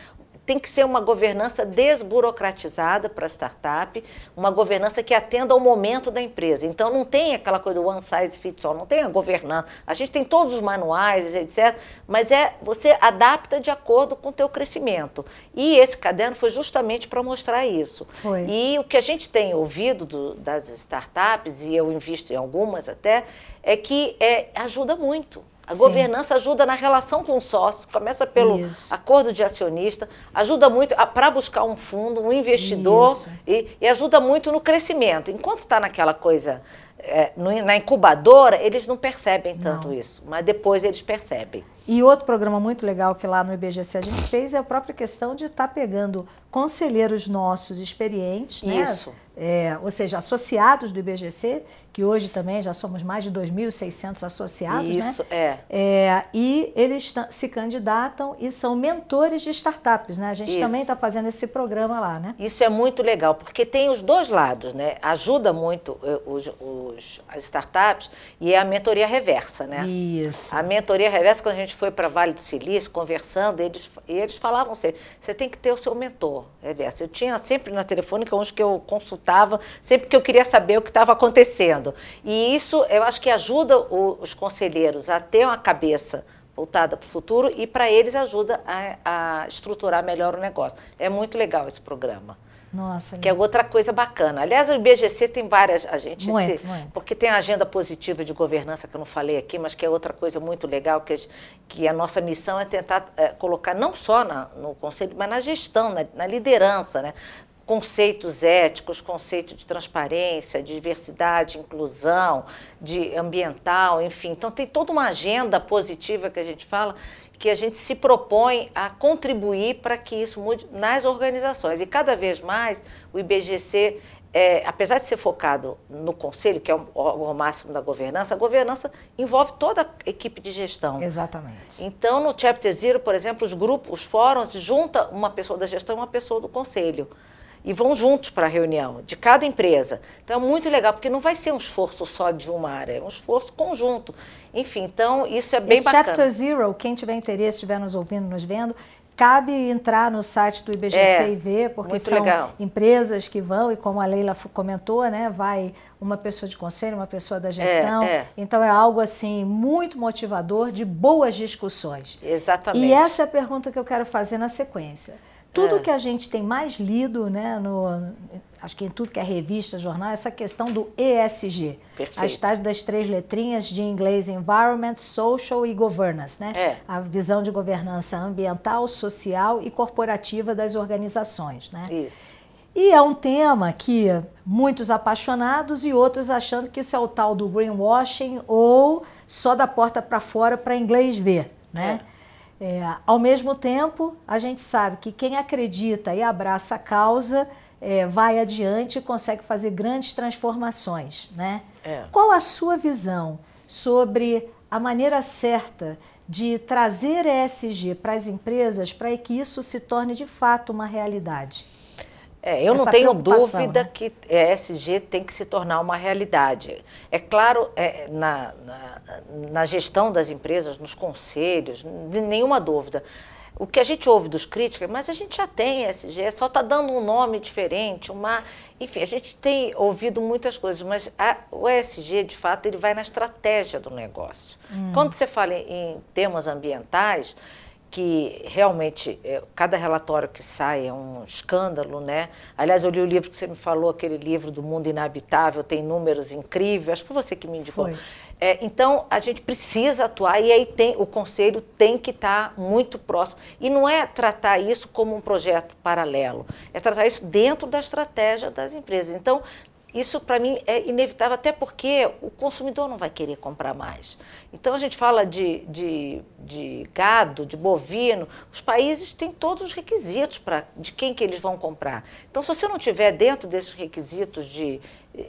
Speaker 2: tem que ser uma governança desburocratizada para a startup, uma governança que atenda ao momento da empresa. Então não tem aquela coisa do one size fits all, não tem a governança. A gente tem todos os manuais, etc. Mas é você adapta de acordo com o teu crescimento. E esse caderno foi justamente para mostrar isso.
Speaker 1: Foi.
Speaker 2: E o que a gente tem ouvido do, das startups, e eu invisto em algumas até, é que é, ajuda muito. A Sim. governança ajuda na relação com o sócio, começa pelo Isso. acordo de acionista, ajuda muito para buscar um fundo, um investidor e, e, ajuda muito no crescimento. Enquanto está naquela coisa, é, na incubadora, eles não percebem tanto não. isso, mas depois eles percebem.
Speaker 1: E outro programa muito legal que lá no IBGC a gente fez é a própria questão de estar tá pegando conselheiros nossos experientes, né?
Speaker 2: Isso.
Speaker 1: É, ou seja, associados do IBGC, que hoje também já somos mais de 2.600 associados,
Speaker 2: né? Isso,
Speaker 1: né? É. é. E eles se candidatam e são mentores de startups, né? A gente Isso. também está fazendo esse programa lá, né?
Speaker 2: Isso é muito legal, porque tem os dois lados, né? Ajuda muito eh, os, os, as startups e é a mentoria reversa, né?
Speaker 1: Isso.
Speaker 2: A mentoria reversa, quando a gente foi para Vale do Silício conversando, eles, eles falavam sempre, você tem que ter o seu mentor reverso. Eu tinha sempre na telefônica uns que eu consultava, sempre que eu queria saber o que estava acontecendo. E isso eu acho que ajuda o, os conselheiros a ter uma cabeça voltada para o futuro e para eles ajuda a, a estruturar melhor o negócio. É muito legal esse programa.
Speaker 1: Nossa,
Speaker 2: que é outra coisa bacana. Aliás, o IBGC tem várias, a gente
Speaker 1: muito, se, muito.
Speaker 2: porque tem a agenda positiva de governança que eu não falei aqui, mas que é outra coisa muito legal que, que a nossa missão é tentar é, colocar não só na, no conselho, mas na gestão, na, na liderança, né? Conceitos éticos, conceito de transparência, de diversidade, inclusão, de ambiental, enfim. Então tem toda uma agenda positiva que a gente fala que a gente se propõe a contribuir para que isso mude nas organizações. E cada vez mais o IBGC é, apesar de ser focado no conselho, que é o órgão máximo da governança, a governança envolve toda a equipe de gestão.
Speaker 1: Exatamente.
Speaker 2: Então, no Chapter Zero, por exemplo, os grupos, os fóruns, junta uma pessoa da gestão e uma pessoa do conselho. E vão juntos para a reunião, de cada empresa. Então, é muito legal, porque não vai ser um esforço só de uma área, é um esforço conjunto. Enfim, então, isso é bem
Speaker 1: Esse
Speaker 2: bacana.
Speaker 1: Chapter Zero, quem tiver interesse, estiver nos ouvindo, nos vendo, cabe entrar no site do IBGC é, e ver, porque são
Speaker 2: legal.
Speaker 1: empresas que vão, e como a Leila comentou, né, vai uma pessoa de conselho, uma pessoa da gestão.
Speaker 2: É, é.
Speaker 1: Então é algo assim muito motivador de boas discussões.
Speaker 2: Exatamente.
Speaker 1: E essa é a pergunta que eu quero fazer na sequência. Tudo é. que a gente tem mais lido, né, no, acho que em tudo que é revista, jornal, essa questão do ESG.
Speaker 2: Perfeito.
Speaker 1: As tais das três letrinhas de inglês Environment, Social e Governance, né?
Speaker 2: É.
Speaker 1: A visão de governança ambiental, social e corporativa das organizações, né?
Speaker 2: Isso.
Speaker 1: E é um tema que muitos apaixonados e outros achando que isso é o tal do greenwashing ou só da porta para fora para inglês ver, né? É. É, ao mesmo tempo, a gente sabe que quem acredita e abraça a causa é, vai adiante e consegue fazer grandes transformações. Né?
Speaker 2: É.
Speaker 1: Qual a sua visão sobre a maneira certa de trazer ESG para as empresas para que isso se torne de fato uma realidade?
Speaker 2: É, eu não tenho dúvida né? que ESG tem que se tornar uma realidade. É claro, é, na, na, na, gestão das empresas, nos conselhos, nenhuma dúvida. O que a gente ouve dos críticos, mas a gente já tem ESG, só está dando um nome diferente, uma. Enfim, a gente tem ouvido muitas coisas, mas a, o ESG, de fato, ele vai na estratégia do negócio. Hum. Quando você fala em, em temas ambientais, que realmente é, cada relatório que sai é um escândalo, né? Aliás, eu li o livro que você me falou, aquele livro do Mundo Inabitável, tem números incríveis, acho que foi você que me indicou. É, então, a gente precisa atuar e aí tem o conselho tem que estar tá muito próximo. E não é tratar isso como um projeto paralelo, é tratar isso dentro da estratégia das empresas. Então, isso, para mim, é inevitável, até porque o consumidor não vai querer comprar mais. Então, a gente fala de, de, de gado, de bovino, os países têm todos os requisitos pra, de quem que eles vão comprar. Então, se você não tiver dentro desses requisitos de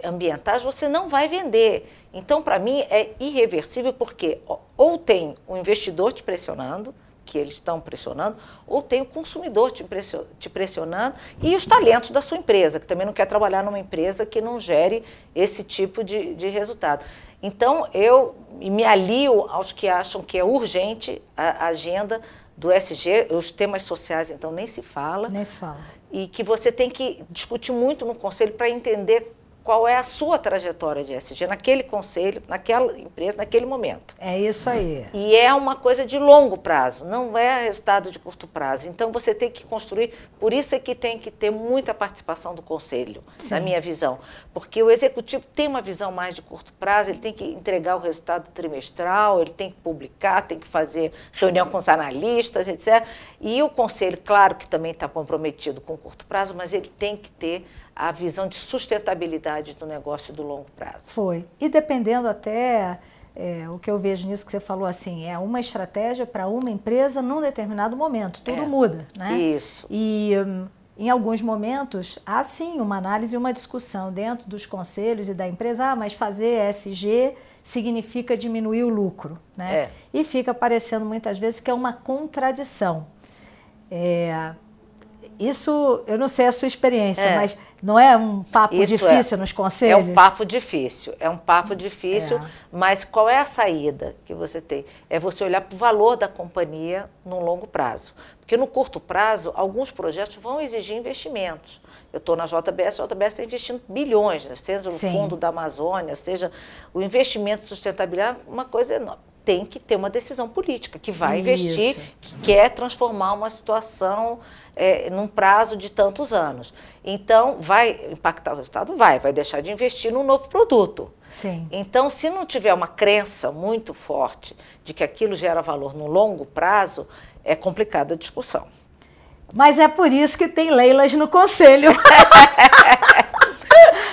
Speaker 2: ambientais, você não vai vender. Então, para mim, é irreversível, porque ou tem um investidor te pressionando, que eles estão pressionando, ou tem o consumidor te pressionando e os talentos da sua empresa, que também não quer trabalhar numa empresa que não gere esse tipo de, de resultado. Então, eu me alio aos que acham que é urgente a, a agenda do SG, os temas sociais, então, nem se fala.
Speaker 1: Nem se fala.
Speaker 2: E que você tem que discutir muito no conselho para entender qual é a sua trajetória de ESG naquele conselho, naquela empresa, naquele momento.
Speaker 1: É isso aí.
Speaker 2: E é uma coisa de longo prazo, não é resultado de curto prazo. Então você tem que construir, por isso é que tem que ter muita participação do conselho, Sim. na minha visão. Porque o executivo tem uma visão mais de curto prazo, ele tem que entregar o resultado trimestral, ele tem que publicar, tem que fazer reunião com os analistas, etc. E o conselho, claro que também está comprometido com o curto prazo, mas ele tem que ter a visão de sustentabilidade do negócio do longo prazo.
Speaker 1: Foi. E dependendo até é, o que eu vejo nisso que você falou assim, é uma estratégia para uma empresa num determinado momento, tudo é. muda, né?
Speaker 2: Isso.
Speaker 1: E um, em alguns momentos há sim uma análise e uma discussão dentro dos conselhos e da empresa, ah, mas fazer ESG significa diminuir o lucro, né?
Speaker 2: É.
Speaker 1: E fica parecendo muitas vezes que é uma contradição. É, isso, eu não sei a sua experiência, é. mas não é um papo Isso difícil
Speaker 2: é.
Speaker 1: nos conselhos?
Speaker 2: É um papo difícil, é um papo difícil, é. mas qual é a saída que você tem? É você olhar para o valor da companhia no longo prazo. Porque no curto prazo, alguns projetos vão exigir investimentos. Eu estou na JBS, a JBS está investindo bilhões, né? seja no Sim. fundo da Amazônia, seja o investimento sustentabilidade, uma coisa enorme tem que ter uma decisão política que vai Isso. investir, que quer transformar uma situação é, num prazo de tantos anos. Então, vai impactar o resultado? Vai, vai deixar de investir num novo produto.
Speaker 1: Sim.
Speaker 2: Então, se não tiver uma crença muito forte de que aquilo gera valor no longo prazo, é complicada a discussão.
Speaker 1: Mas é por isso que tem Leilas no conselho.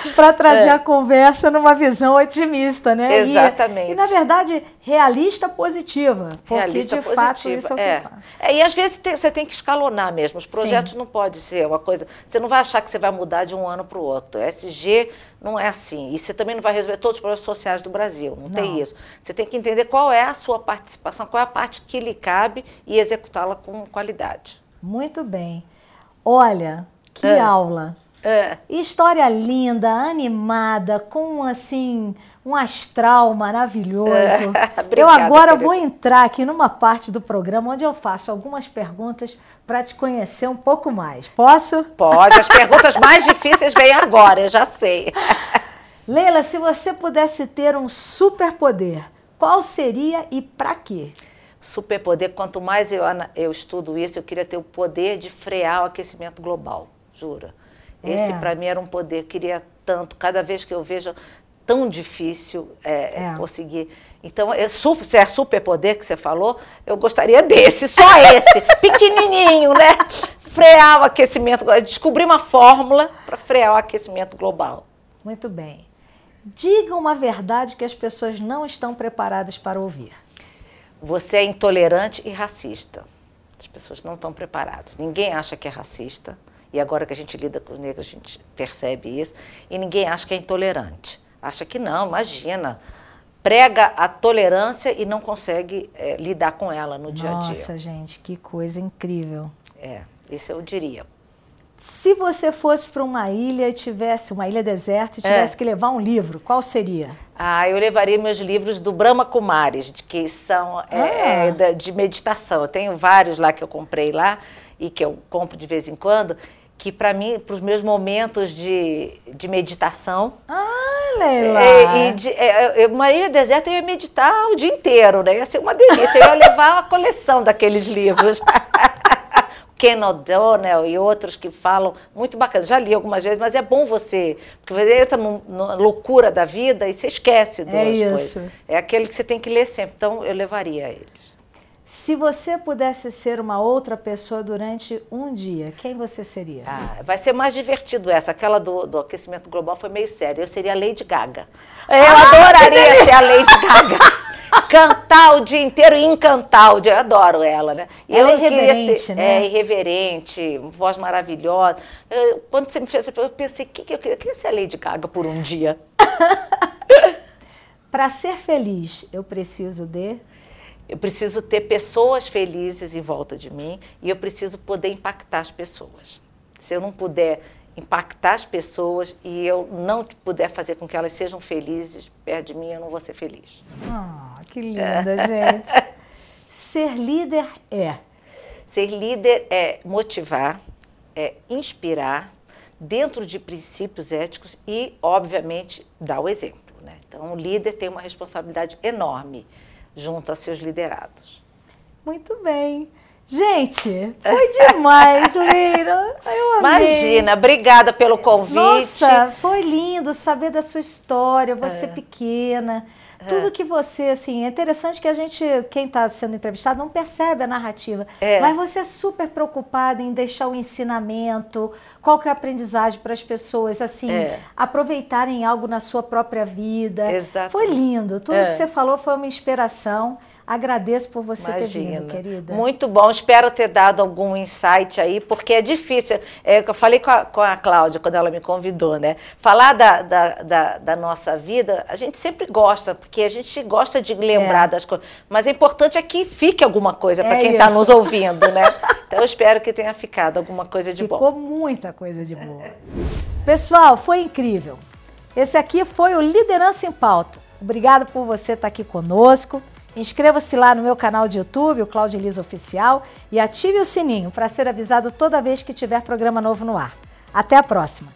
Speaker 1: para trazer é. a conversa numa visão otimista, né?
Speaker 2: Exatamente.
Speaker 1: E, e na verdade, realista positiva. Porque realista de positiva. fato isso é o
Speaker 2: é.
Speaker 1: que faz.
Speaker 2: É, e às vezes tem, você tem que escalonar mesmo. Os projetos Sim. não pode ser uma coisa. Você não vai achar que você vai mudar de um ano para o outro. SG não é assim. E você também não vai resolver todos os problemas sociais do Brasil. Não, não, tem isso. Você tem que entender qual é a sua participação, qual é a parte que lhe cabe e executá-la com qualidade.
Speaker 1: Muito bem. Olha, que é. aula.
Speaker 2: É.
Speaker 1: História linda, animada, com assim um astral maravilhoso.
Speaker 2: Obrigada,
Speaker 1: eu agora querida. vou entrar aqui numa parte do programa onde eu faço algumas perguntas para te conhecer um pouco mais. Posso?
Speaker 2: Pode. As perguntas mais difíceis vêm agora, eu já sei.
Speaker 1: Leila, se você pudesse ter um superpoder, qual seria e para quê?
Speaker 2: Superpoder, quanto mais eu, eu estudo isso, eu queria ter o poder de frear o aquecimento global, jura. É. Esse para mim era um poder, queria tanto. Cada vez que eu vejo tão difícil é, é. conseguir. Então, é super, se é superpoder que você falou, eu gostaria desse, só esse, pequenininho, né? Frear o aquecimento, descobrir uma fórmula para frear o aquecimento global.
Speaker 1: Muito bem. Diga uma verdade que as pessoas não estão preparadas para ouvir.
Speaker 2: Você é intolerante e racista. As pessoas não estão preparadas. Ninguém acha que é racista. E agora que a gente lida com os negros, a gente percebe isso. E ninguém acha que é intolerante acha que não, imagina. Prega a tolerância e não consegue é, lidar com ela no dia a dia.
Speaker 1: Nossa, gente, que coisa incrível.
Speaker 2: É, isso eu diria.
Speaker 1: Se você fosse para uma ilha e tivesse, uma ilha deserta, e é. tivesse é. que levar um livro, qual seria?
Speaker 2: Ah, eu levaria meus livros do Brahma Kumaris, que são é, ah. é, de meditação. Eu tenho vários lá que eu comprei lá e que eu compro de vez em quando, que para mim, para os meus momentos de, de meditação.
Speaker 1: Ah Leila!
Speaker 2: É, e de, é, uma ilha deserta eu ia meditar o dia inteiro, né? Ia ser uma delícia. Eu ia levar a coleção daqueles livros. Ken O'Donnell e outros que falam muito bacana. Já li algumas vezes, mas é bom você, porque você entra na loucura da vida e você esquece das é coisas. É aquele que você tem que ler sempre. Então eu levaria eles.
Speaker 1: Se você pudesse ser uma outra pessoa durante um dia, quem você seria?
Speaker 2: Ah, vai ser mais divertido essa. Aquela do, do aquecimento global foi meio séria. Eu seria a Lady Gaga. Eu ah, adoraria ser a Lady Gaga. Cantar o dia inteiro e encantar o dia. Eu adoro ela, né?
Speaker 1: E ela é irreverente, ter, né?
Speaker 2: É, irreverente, voz maravilhosa. Eu, quando você me fez essa pergunta, eu pensei, que, que eu queria? Eu queria ser a Lady Gaga por um dia.
Speaker 1: Para ser feliz, eu preciso de
Speaker 2: eu preciso ter pessoas felizes em volta de mim e eu preciso poder impactar as pessoas. Se eu não puder impactar as pessoas e eu não puder fazer com que elas sejam felizes perto de mim, eu não vou ser feliz.
Speaker 1: Ah, que linda, gente. Ser líder é?
Speaker 2: Ser líder é motivar, é inspirar dentro de princípios éticos e, obviamente, dar o exemplo. Né? Então, o líder tem uma responsabilidade enorme junto a seus liderados.
Speaker 1: Muito bem. Gente, foi demais, Leira. Eu
Speaker 2: amei. Imagina, obrigada pelo convite.
Speaker 1: Nossa, foi lindo saber da sua história, você é. pequena. É. Tudo que você, assim, é interessante que a gente, quem está sendo entrevistado, não percebe a narrativa. É. Mas você é super preocupada em deixar o ensinamento, qual que é a aprendizagem para as pessoas, assim, é. aproveitarem algo na sua própria vida.
Speaker 2: Exatamente.
Speaker 1: Foi lindo. Tudo é. que você falou foi uma inspiração. Agradeço por você Imagina. ter vindo, querida.
Speaker 2: Muito bom. Espero ter dado algum insight aí, porque é difícil. É, eu falei com a, com a Cláudia quando ela me convidou, né? Falar da, da, da, da nossa vida, a gente sempre gosta, porque a gente gosta de lembrar é. das coisas. Mas é importante é que fique alguma coisa para é quem está nos ouvindo, né? Então eu espero que tenha ficado alguma coisa de
Speaker 1: Ficou
Speaker 2: bom.
Speaker 1: Ficou muita coisa de boa. Pessoal, foi incrível. Esse aqui foi o Liderança em Pauta. Obrigada por você estar aqui conosco. Inscreva-se lá no meu canal de YouTube, o Cláudio Elisa Oficial, e ative o sininho para ser avisado toda vez que tiver programa novo no ar. Até a próxima!